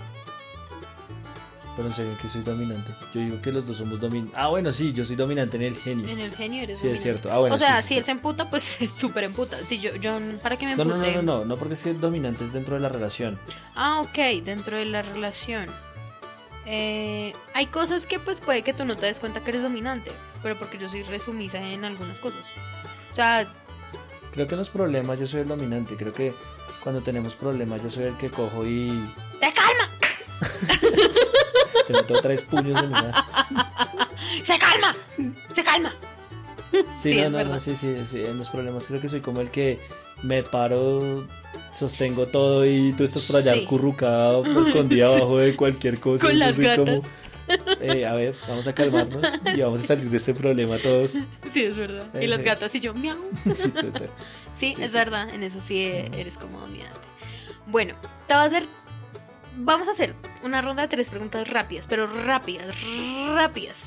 Pero en serio que soy dominante. Yo digo que los dos somos dominantes. Ah, bueno, sí, yo soy dominante en el genio. En el genio eres Sí, es dominante. cierto. Ah, bueno, o sea, sí, sí, si sí. él se emputa, pues es súper emputa. Si yo, yo, ¿para qué me No, empute? no, no, no, no, no, porque es que dominante es dentro de la relación. Ah, ok, dentro de la relación. Eh, hay cosas que pues puede que tú no te des cuenta que eres dominante, pero porque yo soy resumisa en algunas cosas. O sea, Creo que no es problema, yo soy el dominante. Creo que cuando tenemos problemas, yo soy el que cojo y ¡te calma! te meto tres puños en una. ¡Se calma! ¡Se calma! Sí, Sí, no, no, no, sí, sí, sí, en los problemas creo que soy como el que me paro, sostengo todo y tú estás por allá Sí. currucado, escondida Sí. abajo de cualquier cosa. Con las entonces gatas. como, eh, a ver, vamos a calmarnos y vamos a salir de este problema todos. Sí, es verdad. Y Eh, las sí. gatas y yo, miau. Sí, es verdad, en eso sí eh, Ujú. eres como dominante. Bueno, te voy a hacer. Vamos a hacer una ronda de tres preguntas rápidas, pero rápidas, rápidas.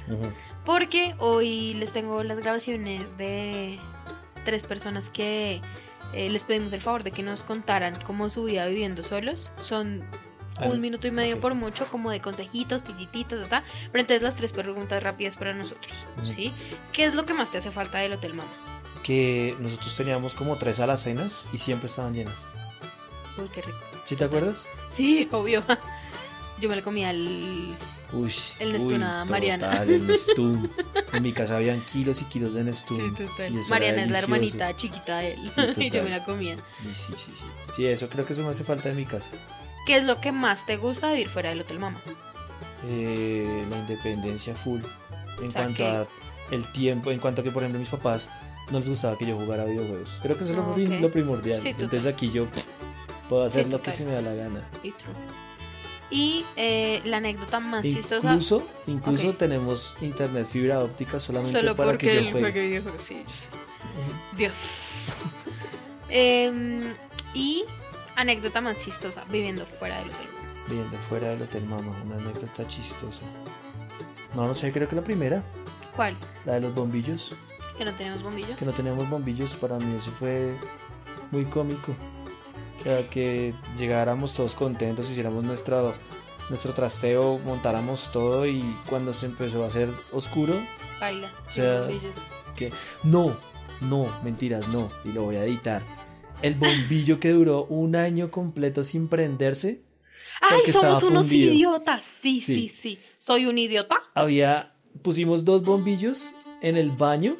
Porque hoy les tengo las grabaciones de tres personas que eh, les pedimos el favor de que nos contaran cómo su vida viviendo solos. Son Ah, un minuto y medio por mucho, como de consejitos, titititas, ta, ta. Pero entonces las tres preguntas rápidas para nosotros. ¿sí? ¿Qué es lo que más te hace falta del Hotel Mama? Que nosotros teníamos como tres alacenas y siempre estaban llenas. Uy, qué rico. ¿Sí te acuerdas? Sí, obvio. Yo me lo comía al... Uy, El Nestum Mariana. total, el Nestum. En mi casa habían kilos y kilos de Nestum. Sí, y Mariana es la hermanita chiquita de él. Sí, y yo me la comía. Y sí, sí, sí. Sí, eso creo que eso me hace falta de mi casa. ¿Qué es lo que más te gusta de vivir fuera del Hotel Mama? Eh, la independencia full. En O sea, cuanto que- a el tiempo, en cuanto a que, por ejemplo, mis papás no les gustaba que yo jugara videojuegos. Creo que eso es lo, Ah, lo primordial. Sí. Entonces aquí yo pff, puedo hacer lo que se me da la gana. True. Y eh, la anécdota más chistosa. Incluso, incluso tenemos internet fibra óptica solamente Solo para porque que yo él juegue. videojuegos. Sí, sé. Dios. Em, y anécdota más chistosa viviendo fuera del hotel. Viendo fuera del hotel, mamá, una anécdota chistosa. No, no sé, creo que la primera, ¿Cuál? la de los bombillos. Que no tenemos bombillos. Que no teníamos bombillos, para mí eso fue muy cómico. Sea, que llegáramos todos contentos, hiciéramos nuestro, nuestro trasteo, montáramos todo y cuando se empezó a hacer oscuro, Baila. O sea, que no, no, mentiras, no, y lo voy a editar. El bombillo que duró un año completo sin prenderse, ¡Ay, somos unos fundido. idiotas! Sí, sí, Sí. sí, ¿Soy un idiota? había, pusimos dos bombillos en el baño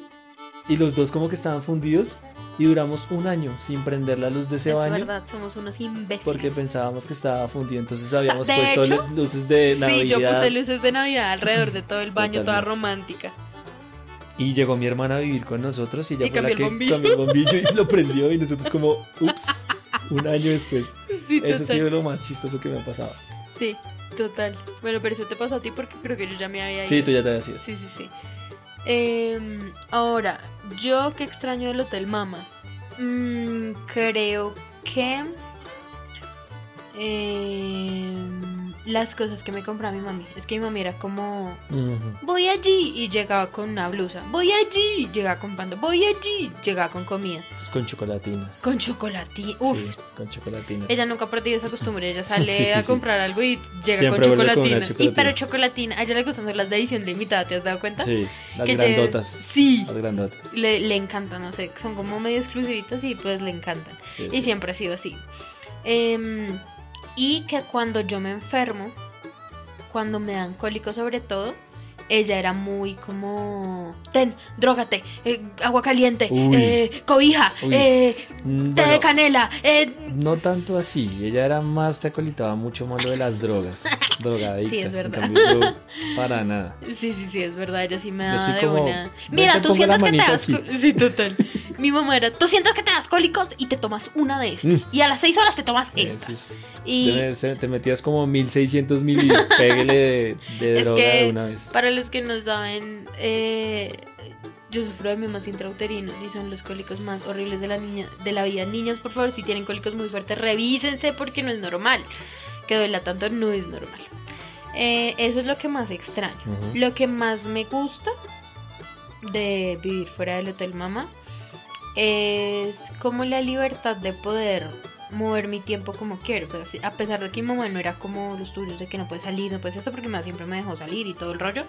y los dos como que estaban fundidos y duramos un año sin prender la luz de ese es baño. verdad, somos unos imbéciles. Porque pensábamos que estaba fundido, entonces habíamos de puesto hecho, lu- luces de Navidad. Sí, yo puse luces de Navidad alrededor de todo el baño, toda romántica. Y llegó mi hermana a vivir con nosotros y ella Y fue la que bombillo. cambió el bombillo y lo prendió y nosotros como, ups, un año después. Sí, Eso ha sido lo más chistoso que me ha pasado. Sí, total. Bueno, pero eso te pasó a ti porque creo que yo ya me había ido. Sí, tú ya te habías ido. Sí, sí, sí. Em, ahora, yo que extraño el Hotel Mama. Mm, creo que. em, las cosas que me compraba mi mami. Es que mi mami era como. Voy allí y llegaba con una blusa. Voy allí, llegaba con pan. Voy allí, llegaba con comida. Pues con chocolatinas. Con chocolate. Uf. Sí, con chocolatinas. Ella nunca ha perdido esa costumbre, ella sale Sí, sí, a comprar algo y llega Siempre con vuelve con chocolatina. una Y chocolatina. pero chocolatina, a ella le gustan las de edición limitada, ¿te has dado cuenta? Sí, las Que lleve- grandotas. Sí. Las grandotas. Le, le encantan, no sé, son como medio exclusivitas y pues le encantan. Sí, Y siempre ha sido así. Em, y que cuando yo me enfermo, cuando me dan cólicos sobre todo, ella era muy como, ten, drogate, eh, agua caliente, eh, cobija, eh, mm, té de canela, eh, no tanto así, ella era más, te acolitaba mucho más lo de las drogas, drogadicta. Sí, es verdad. cambio, yo, para nada. Sí, sí, sí, es verdad, ella sí me Yo daba soy de como, una. Mira, tú sientes que te Sí, total. Mi mamá era, tú sientes que te das cólicos y te tomas una de estas. Mm. Y a las seis horas te tomas Eso esta. es- Y te, metías como 1600 mil y pégale de, de droga de una vez. para los que no saben, eh, yo sufro de mimas intrauterinos y son los cólicos más horribles de la niña, de la vida. Niñas, por favor, si tienen cólicos muy fuertes, revísense porque no es normal. Que duela tanto no es normal. Eh, eso es lo que más extraño. Lo que más me gusta de vivir fuera del Hotel Mama es como la libertad de poder mover mi tiempo como quiero. Pues, a pesar de que mi mamá no era como los tuyos, de que no puedes salir, no puedes esto, porque mi mamá siempre me dejó salir y todo el rollo.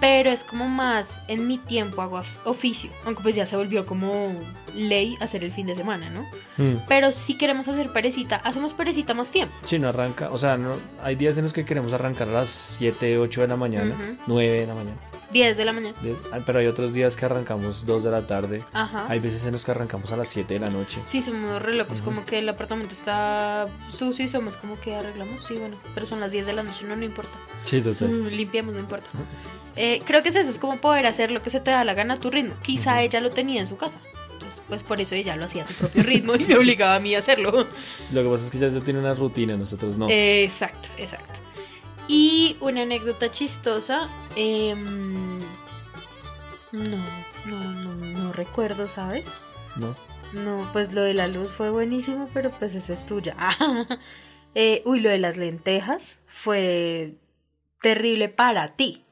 Pero es como más en mi tiempo hago of- oficio. Aunque pues ya se volvió como ley hacer el fin de semana, ¿no? Mm. Pero si queremos hacer perecita, hacemos perecita más tiempo. Sí, no arranca, o sea, no, hay días en los que queremos arrancar a las 7, 8 de la mañana, Ujú. 9 de la mañana, 10 de la mañana. de- ah, pero hay otros días que arrancamos 2 de la tarde, Ajá. hay veces en los que arrancamos a las 7 de la noche. Sí, somos re locos, Ujú. como que el apartamento está sucio y somos como que arreglamos, sí, bueno, pero son las 10 de la noche, no, no importa. Sí, total. Mm, Limpiamos, no importa. Eh, creo que es eso, es como poder hacer lo que se te da la gana a tu ritmo. Quizá ella lo tenía en su casa. Pues por eso ella lo hacía a su propio ritmo y me obligaba a mí a hacerlo. Lo que pasa es que ya, ya tiene una rutina, nosotros no. Exacto, exacto. Y una anécdota chistosa. em, no, no, no, no recuerdo, ¿sabes? ¿no? No, pues lo de la luz fue buenísimo, pero pues esa es tuya. Eh, uy, lo de las lentejas fue terrible para ti.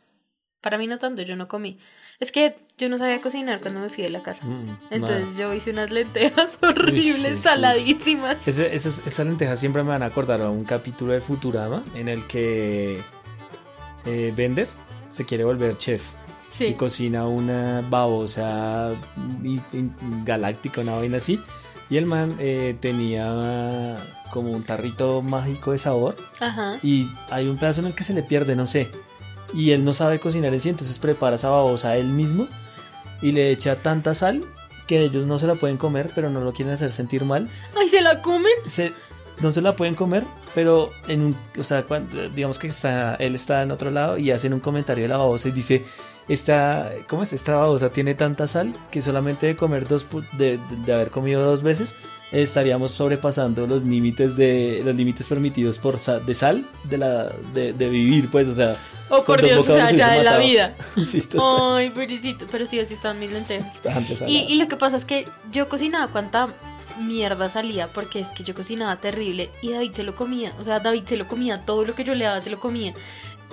Para mí no tanto, yo no comí. Es que yo no sabía cocinar cuando me fui de la casa. Mm, Entonces nada. yo hice unas lentejas horribles, saladísimas. Ese- esas, esas lentejas siempre me van a acordar a un capítulo de Futurama en el que eh, Bender se quiere volver chef y Sí. cocina una babosa galáctica, una vaina así. Y el man eh, tenía como un tarrito mágico de sabor Ajá. y hay un pedazo en el que se le pierde, no sé. Y él no sabe cocinar en sí, entonces prepara esa babosa él mismo y le echa tanta sal que ellos no se la pueden comer, pero no lo quieren hacer sentir mal. Ay, ¿se la comen? Se, no se la pueden comer, pero en un, o sea, cuando- digamos que está, él está en otro lado y hacen un comentario de la babosa y dice, esta, ¿cómo es? Esta babosa tiene tanta sal que solamente de comer dos, de- de haber comido dos veces estaríamos sobrepasando los límites de los límites permitidos por sa- de sal de la de, de vivir, pues, o sea, Oh, por Dios, o sea, ya de la vida. sí, Ay, pobrecito. Pero sí, así están mis lentejas. estaban Y, resaladas. y lo que pasa es que yo cocinaba cuánta mierda salía, porque es que yo cocinaba terrible y David se lo comía. O sea, David se lo comía, todo lo que yo le daba se lo comía.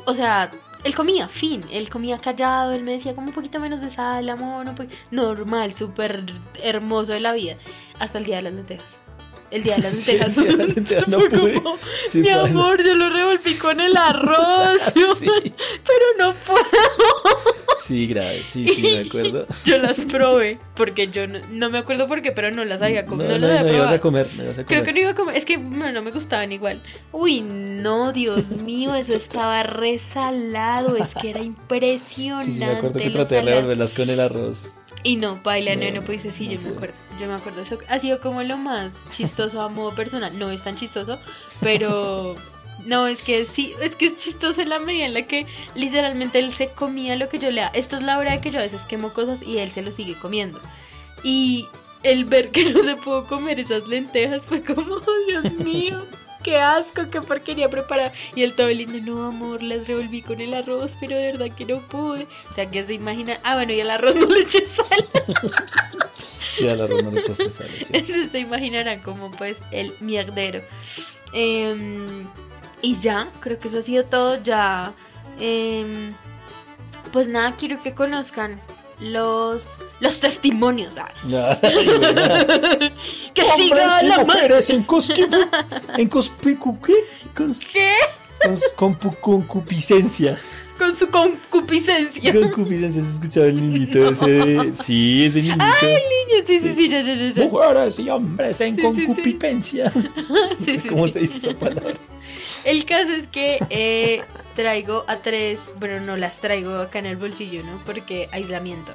O sea, él comía, fin. Él comía callado, él me decía como un poquito menos de sal, amor, un po- normal, súper hermoso de la vida. Hasta el día de las lentejas. El día de las lentejas. no pude. como, Sí, Mi amor, yo lo revolví con el arroz. Sí. Pero no puedo. Sí, grave, sí, sí, me acuerdo. Yo las probé, porque yo no, no me acuerdo por qué, pero no las había No, comido. no, No, las no, había ibas a comer, no ibas a comer. Creo que no iba a comer, es que no me gustaban igual. Uy, no, Dios mío, eso estaba resalado, es que era impresionante. Sí, sí, me acuerdo que traté de revolverlas con el arroz. Y no, baila, no, No, no pudiste, sí, no yo me acuerdo, yo me acuerdo. Eso ha sido como lo más chistoso a modo personal. No es tan chistoso, pero no, es que sí, es que es chistoso en la medida en la que literalmente él se comía lo que yo le da. Esta es la hora de que yo a veces quemo cosas y él se lo sigue comiendo. Y el ver que no se pudo comer esas lentejas fue como, "Oh, Dios mío. Qué asco, qué porquería preparar. Y el todo lindo, no amor, las revolví con el arroz, pero de verdad que no pude. O sea, que se imagina. Ah, bueno, y el arroz no le eché sal. Sí, al arroz no le echaste sal, sí. Entonces se imaginarán como pues el mierdero. Em, y ya, creo que eso ha sido todo. Ya. em, pues nada, quiero que conozcan los, los testimonios. ah. Ay, buena. que siga la mujeres en cosquipu, en cospicu, ¿qué? Cons- ¿Qué? cons- compu- concupiscencia. Con su concupiscencia. Concupiscencia, ¿has escuchado el niñito ese? de- Sí, ese niñito. Sí, sí, sí, ya, ya, ya, ya. Mujeres y hombres en Sí, sí, sí. concupiscencia. No Sí, sé sí, cómo sí. se dice esa palabra. El caso es que eh, traigo a tres, pero no las traigo acá en el bolsillo, ¿no? Porque aislamiento.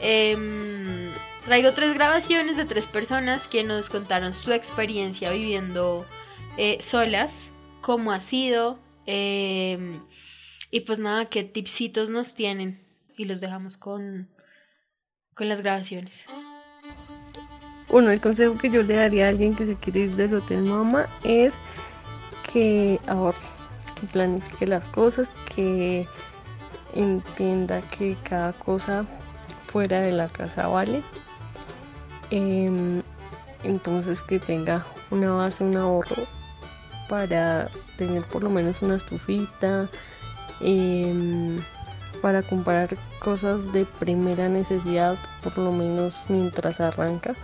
Em, traigo tres grabaciones de tres personas que nos contaron su experiencia viviendo eh, solas, cómo ha sido, em, y pues nada, qué tipsitos nos tienen. Y los dejamos con, con las grabaciones. Bueno, el consejo que yo le daría a alguien que se quiere ir del hotel mama es que ahorre, que planifique las cosas, que entienda que cada cosa fuera de la casa vale. Em, entonces que tenga una base, un ahorro para tener por lo menos una estufita, em, para comprar cosas de primera necesidad, por lo menos mientras arranca.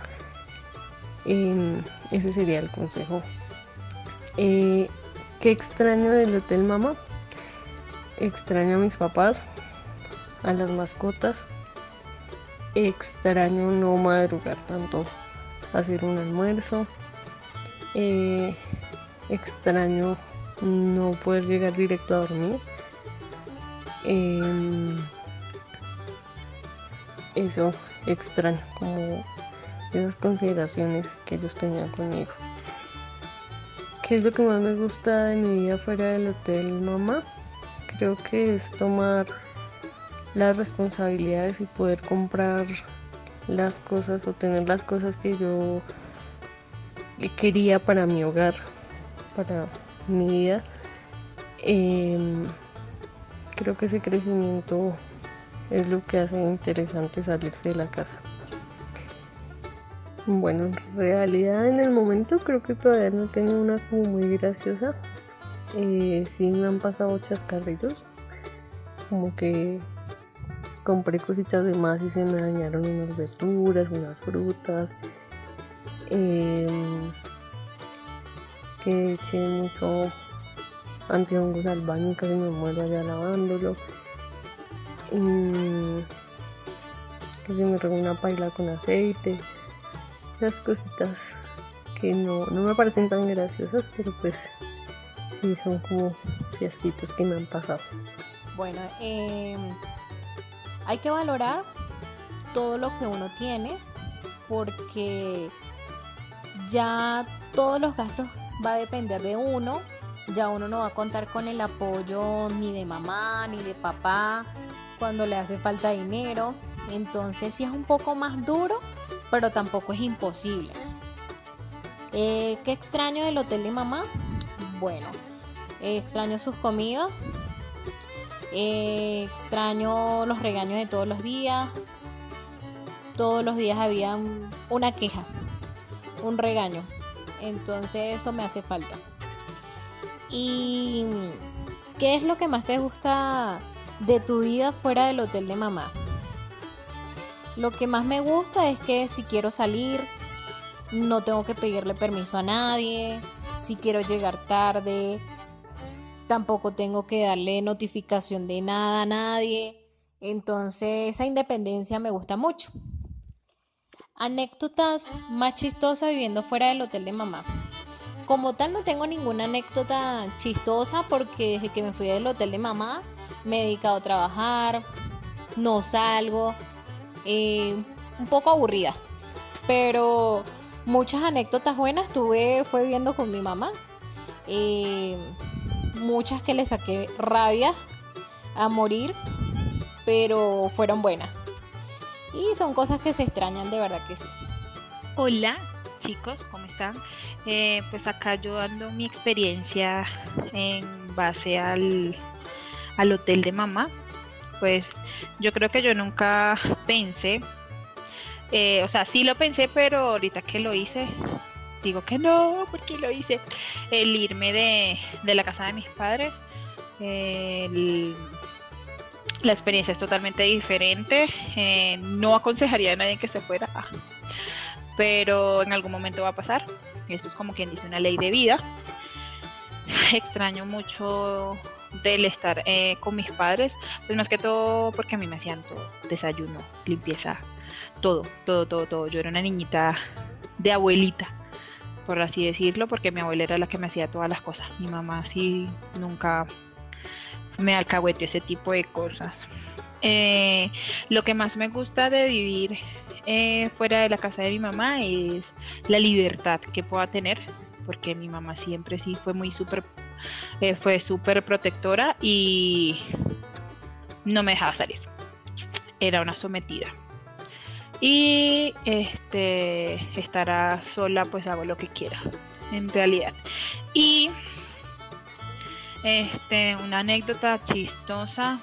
Em, ese sería el consejo. Eh, ¿Qué extraño del Hotel Mama? Extraño a mis papás, a las mascotas. Extraño no madrugar tanto, hacer un almuerzo. Eh, extraño no poder llegar directo a dormir. Em, eso extraño, como esas consideraciones que ellos tenían conmigo. ¿Qué es lo que más me gusta de mi vida fuera del hotel mamá? Creo que es tomar las responsabilidades y poder comprar las cosas o tener las cosas que yo quería para mi hogar, para mi vida. Em, creo que ese crecimiento es lo que hace interesante salirse de la casa. Bueno, en realidad en el momento creo que todavía no tengo una como muy graciosa. Eh, sí me han pasado chascarrillos. Como que compré cositas de más y se me dañaron unas verduras, unas frutas. Em, que eché mucho antihongos al baño y casi me muero allá lavándolo. Mm, que se me regó una paila con aceite las cositas que no, me parecen tan graciosas, pero pues sí son como fiestitos que me han pasado. Bueno, em, hay que valorar todo lo que uno tiene porque ya todos los gastos va a depender de uno. Ya uno no va a contar con el apoyo ni de mamá ni de papá cuando le hace falta dinero. Entonces si es un poco más duro, pero tampoco es imposible. Eh, ¿Qué extraño del hotel de mamá? Bueno, extraño sus comidas, eh, extraño los regaños de todos los días. Todos los días había una queja, un regaño. Entonces eso me hace falta. ¿Y qué es lo que más te gusta de tu vida fuera del hotel de mamá? Lo que más me gusta es que si quiero salir, no tengo que pedirle permiso a nadie. Si quiero llegar tarde, tampoco tengo que darle notificación de nada a nadie. Entonces esa independencia me gusta mucho. Anécdotas más chistosas viviendo fuera del hotel de mamá. Como tal no tengo ninguna anécdota chistosa porque desde que me fui del hotel de mamá me he dedicado a trabajar, no salgo, eh, un poco aburrida. Pero muchas anécdotas buenas tuve, fue viviendo con mi mamá. Eh, muchas que le saqué rabia a morir, pero fueron buenas. Y son cosas que se extrañan de verdad que sí. Hola chicos, ¿cómo están? Eh, pues acá yo dando mi experiencia en base al, al hotel de mamá pues yo creo que yo nunca pensé, eh, o sea, sí lo pensé, pero ahorita que lo hice, digo que no, porque lo hice, el irme de, la casa de mis padres, la experiencia es totalmente diferente, eh, no aconsejaría a nadie que se fuera, ah, pero en algún momento va a pasar, esto es como quien dice una ley de vida, extraño mucho del estar eh, con mis padres, pues más que todo porque a mí me hacían todo, desayuno, limpieza, todo, todo, todo, todo. Yo era una niñita de abuelita, por así decirlo, porque mi abuela era la que me hacía todas las cosas. Mi mamá sí nunca me alcahuete ese tipo de cosas. Eh, lo que más me gusta de vivir eh, fuera de la casa de mi mamá es la libertad que pueda tener, porque mi mamá siempre sí fue muy súper, eh, fue súper protectora y no me dejaba salir. Era una sometida. Y este estará sola, pues hago lo que quiera, en realidad. Y este, una anécdota chistosa,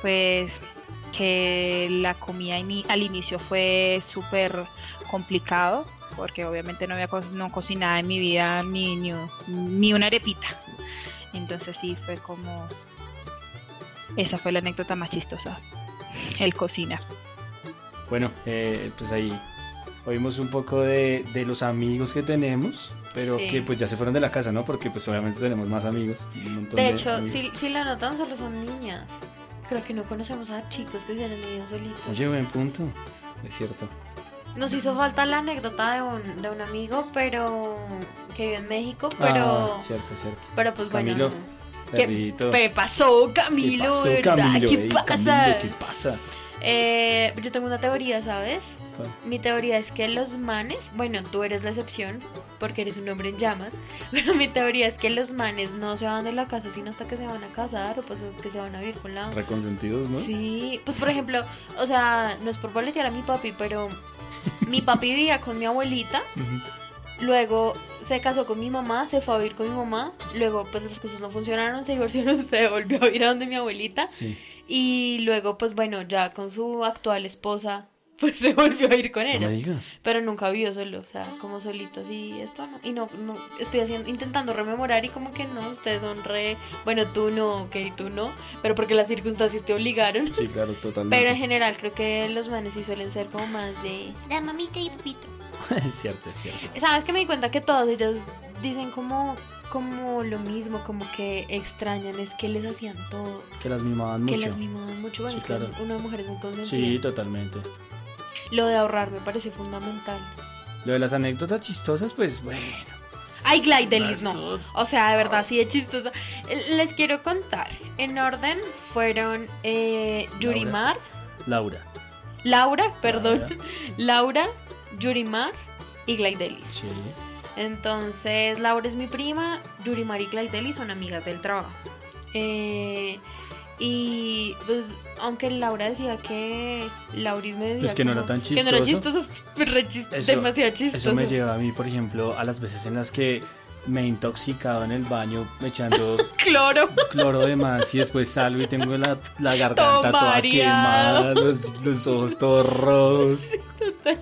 pues que la comida al inicio fue súper complicado, porque obviamente no había co- no cocinado en mi vida ni, ni, ni una arepita. Entonces sí fue como... Esa fue la anécdota más chistosa, el cocinar. Bueno, eh, pues ahí oímos un poco de, de los amigos que tenemos, pero Sí. que pues ya se fueron de la casa, ¿no? Porque pues obviamente tenemos más amigos. un montón De hecho, amigos. si, si la notan, solo son niñas. Creo que no conocemos a chicos que se han ido solitos. Oye, buen punto. Es cierto. Nos hizo falta la anécdota de un, de un amigo, pero que vive en México, pero, Ah, cierto, cierto. pero pues Camilo, bueno. ¿Qué. ¿Qué pasó, ¿Qué Camilo? pasó, ¿verdad? Camilo? ¿Qué Ey, pasa? Camilo, ¿qué pasa? Eh, yo tengo una teoría, ¿sabes? Mi teoría es que los manes, bueno, tú eres la excepción porque eres un hombre en llamas, pero mi teoría es que los manes no se van de la casa sino hasta que se van a casar o pues que se van a vivir con la... Reconsentidos, ¿no? Sí, pues por ejemplo, o sea, no es por boletear a mi papi, pero mi papi vivía con mi abuelita, luego se casó con mi mamá, se fue a vivir con mi mamá, luego pues las cosas no funcionaron, se divorciaron, se volvió a vivir a donde mi abuelita Sí. y luego pues bueno, ya con su actual esposa, pues se volvió a ir con No ella. me digas. Pero nunca vivió solo, o sea, como solito así, esto no. Y no, no, estoy haciendo, intentando rememorar y como que no, ustedes son re, bueno, tú no, ok, tú no, pero porque las circunstancias te obligaron. Sí, claro, totalmente. Pero en general creo que los manes sí suelen ser como más de... La mamita y papito. es cierto, es cierto. ¿Sabes que me di cuenta que todas ellas dicen como, como lo mismo, como que extrañan, es que les hacían todo, Que las mimaban que mucho. las mimaban mucho, bueno, Sí, que claro. una mujer es muy consentida. Sí, totalmente. Lo de ahorrar me parece fundamental. Lo de las anécdotas chistosas, pues bueno. Ay, Glaidelis, no. O sea, de verdad, sí es chistoso. Les quiero contar. En orden fueron eh, Yurimar, Laura. Laura, perdón, Laura, Yurimar y Glaidelis. Sí. Entonces, Laura es mi prima, Yurimar y Glaidelis son amigas del trabajo. Eh, y pues, aunque Laura decía que Lauris me decía Pues que no era tan Que no era chistoso. chistoso, pues, re Eso- demasiado chistoso. Eso me lleva a mí, por ejemplo, a las veces en las que me he intoxicado en el baño echando Cloro. cloro de más y después salgo y tengo la, la garganta toda quemada, los, los ojos todos rojos,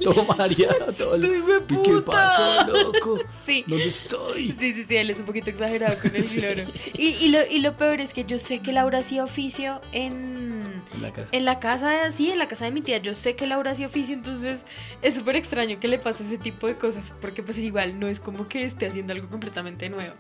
todo mareado, todo. Ay, ¿Y qué pasó, loco? Sí. ¿Dónde estoy? Sí, sí, sí, él es un poquito exagerado con el Sí. cloro. Y, y, lo, y lo peor es que yo sé que Laura hacía oficio en, En la casa. en la casa sí, en la casa de mi tía. Yo sé que Laura hacía oficio, entonces es súper extraño que le pase ese tipo de cosas, porque pues igual no es como que esté haciendo algo completamente nuevo.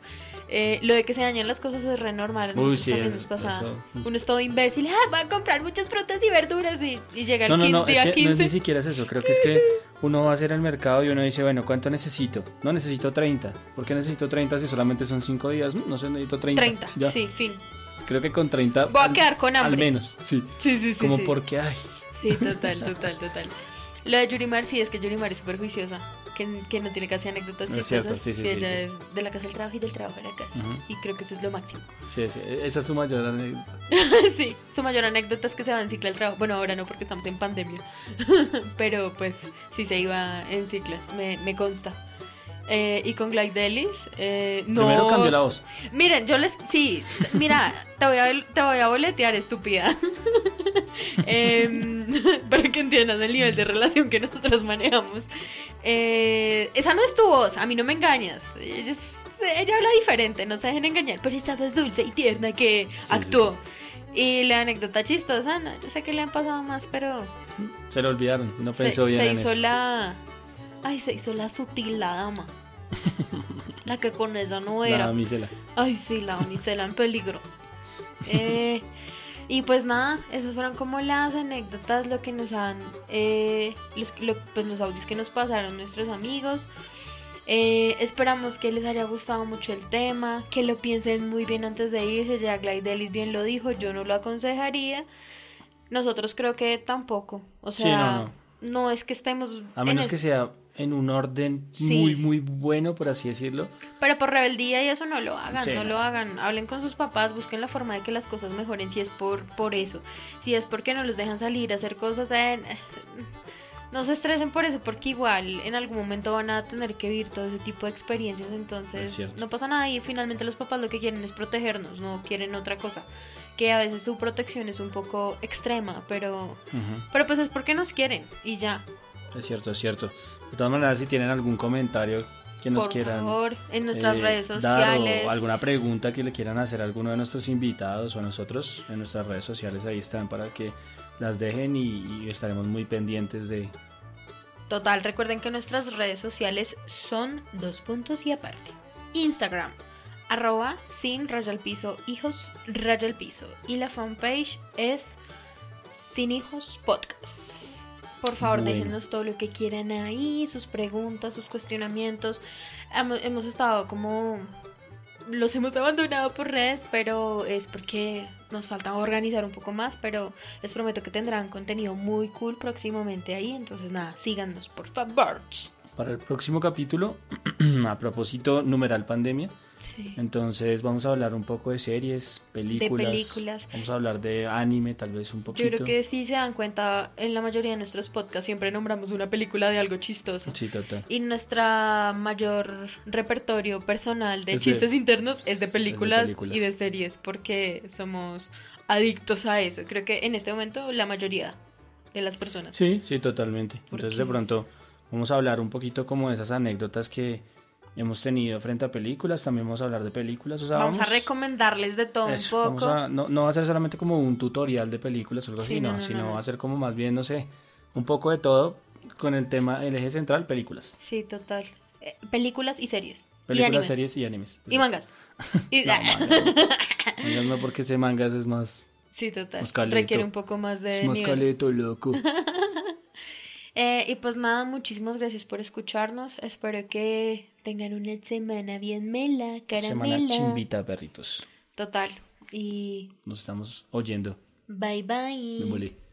Eh, lo de que se dañan las cosas es re normal. Uy, sí, es- nos pasa. eso. Uno es todo imbécil, ah, va a comprar muchas frutas y verduras y, y llega el No, no, 15 no, es día que no 15. es ni siquiera es eso. Creo que es que uno va a hacer el mercado y uno dice, bueno, ¿cuánto necesito? No, necesito 30. ¿Por qué necesito 30 si solamente son 5 días? No sé, necesito 30. 30, Ya. sí, fin. Creo que con 30. Voy a al- quedar con hambre. Al menos, sí. Sí, sí, sí. Como sí. porque, ay, Sí, total, total, total. Lo de Yurimar sí es que Yurimar es súper juiciosa, que, que no tiene casi anécdotas Es cierto, sí, sí, sí, ella sí. es de la casa al trabajo y del trabajo a la casa. Y creo que eso es lo máximo. sí, sí, esa es su mayor anécdota. sí, su mayor anécdota es que se va en cicla al trabajo. Bueno, ahora no porque estamos en pandemia. Pero pues sí se iba en cicla, me, me consta. Eh, y con Glide Delis, eh, no. Primero cambió la voz. Miren, yo les. Sí, mira, te voy a, te voy a boletear, estúpida. Em, para que entiendas el nivel de relación que nosotros manejamos. Eh, esa no es tu voz, a mí no me engañas. Ella, es- ella habla diferente, no se dejen engañar. Pero esta voz dulce y tierna que sí, actuó. Y la anécdota chistosa, no, yo sé que le han pasado más, pero. Se lo olvidaron, no Se, pensó bien se en hizo eso. la. Ay, se hizo la sutil, la dama. La que con esa no La era. damisela. Ay, sí, la damisela en peligro. Eh, y pues nada, esas fueron como las anécdotas, lo que nos han, eh, los, lo- pues los audios que nos pasaron nuestros amigos. Eh, esperamos que les haya gustado mucho el tema, que lo piensen muy bien antes de irse. Ya Glaidelis bien lo dijo, yo no lo aconsejaría. Nosotros creo que tampoco. O Sí, sea, no, no, no. es que estemos. A en menos que sea en un orden Sí. muy, muy bueno, por así decirlo. Pero por rebeldía y eso no lo hagan, Sí, no, lo hagan. Hablen con sus papás, busquen la forma de que las cosas mejoren si es por, por eso. Si es porque no los dejan salir a hacer cosas, eh, no se estresen por eso, porque igual en algún momento van a tener que vivir todo ese tipo de experiencias. Es Entonces no pasa nada y finalmente los papás lo que quieren es protegernos, no quieren otra cosa. Que a veces su protección es un poco extrema, pero, Ujú. pero pues es porque nos quieren y ya. Es cierto, es cierto. De todas maneras, si tienen algún comentario que nos por quieran favor, en nuestras eh, redes dar o alguna pregunta que le quieran hacer a alguno de nuestros invitados o a nosotros en nuestras redes sociales ahí están para que las dejen y, y estaremos muy pendientes de Total, recuerden que nuestras redes sociales son dos puntos y aparte. Instagram, arroba sin raya al piso, hijos raya al piso. Y la fanpage es sin hijos podcast. Por favor, Bueno. déjenos todo lo que quieran ahí, sus preguntas, sus cuestionamientos. Hemos, hemos estado como... Los hemos abandonado por redes, pero es porque nos falta organizar un poco más, pero les prometo que tendrán contenido muy cool próximamente ahí. Entonces, nada, síganos, por favor. para el próximo capítulo a propósito numeral pandemia Sí. entonces vamos a hablar un poco de series películas, películas. vamos a hablar de anime tal vez un Yo poquito creo que si se dan cuenta, en la mayoría de nuestros podcasts siempre nombramos una película de algo chistoso. sí total Y nuestra mayor repertorio personal de Es de- chistes internos es de, películas películas. y de series, porque somos adictos a eso. Creo que en este momento la mayoría de las personas. Sí, sí, totalmente. Entonces de pronto vamos a hablar un poquito como de esas anécdotas que hemos tenido frente a películas, también vamos a hablar de películas, o sea, vamos, vamos, a recomendarles de todo eso, un poco. a- no, no va a ser solamente como un tutorial de películas o algo Sí, así, no, no, no, sino no. va a ser como más bien, no sé, un poco de todo con el tema, el eje central, películas. Sí, total. Eh, películas y series. y Películas, animes. series y animes. Y mangas. Y- No, mangas no. Porque ese mangas es más, sí, total. Requiere un poco más de es más caleto, loco. Eh, y pues nada, muchísimas gracias por escucharnos. Espero que tengan una semana bien mela, Semana caramela. chimbita, perritos. Total. Y Nos estamos oyendo. bye bye. Me molé.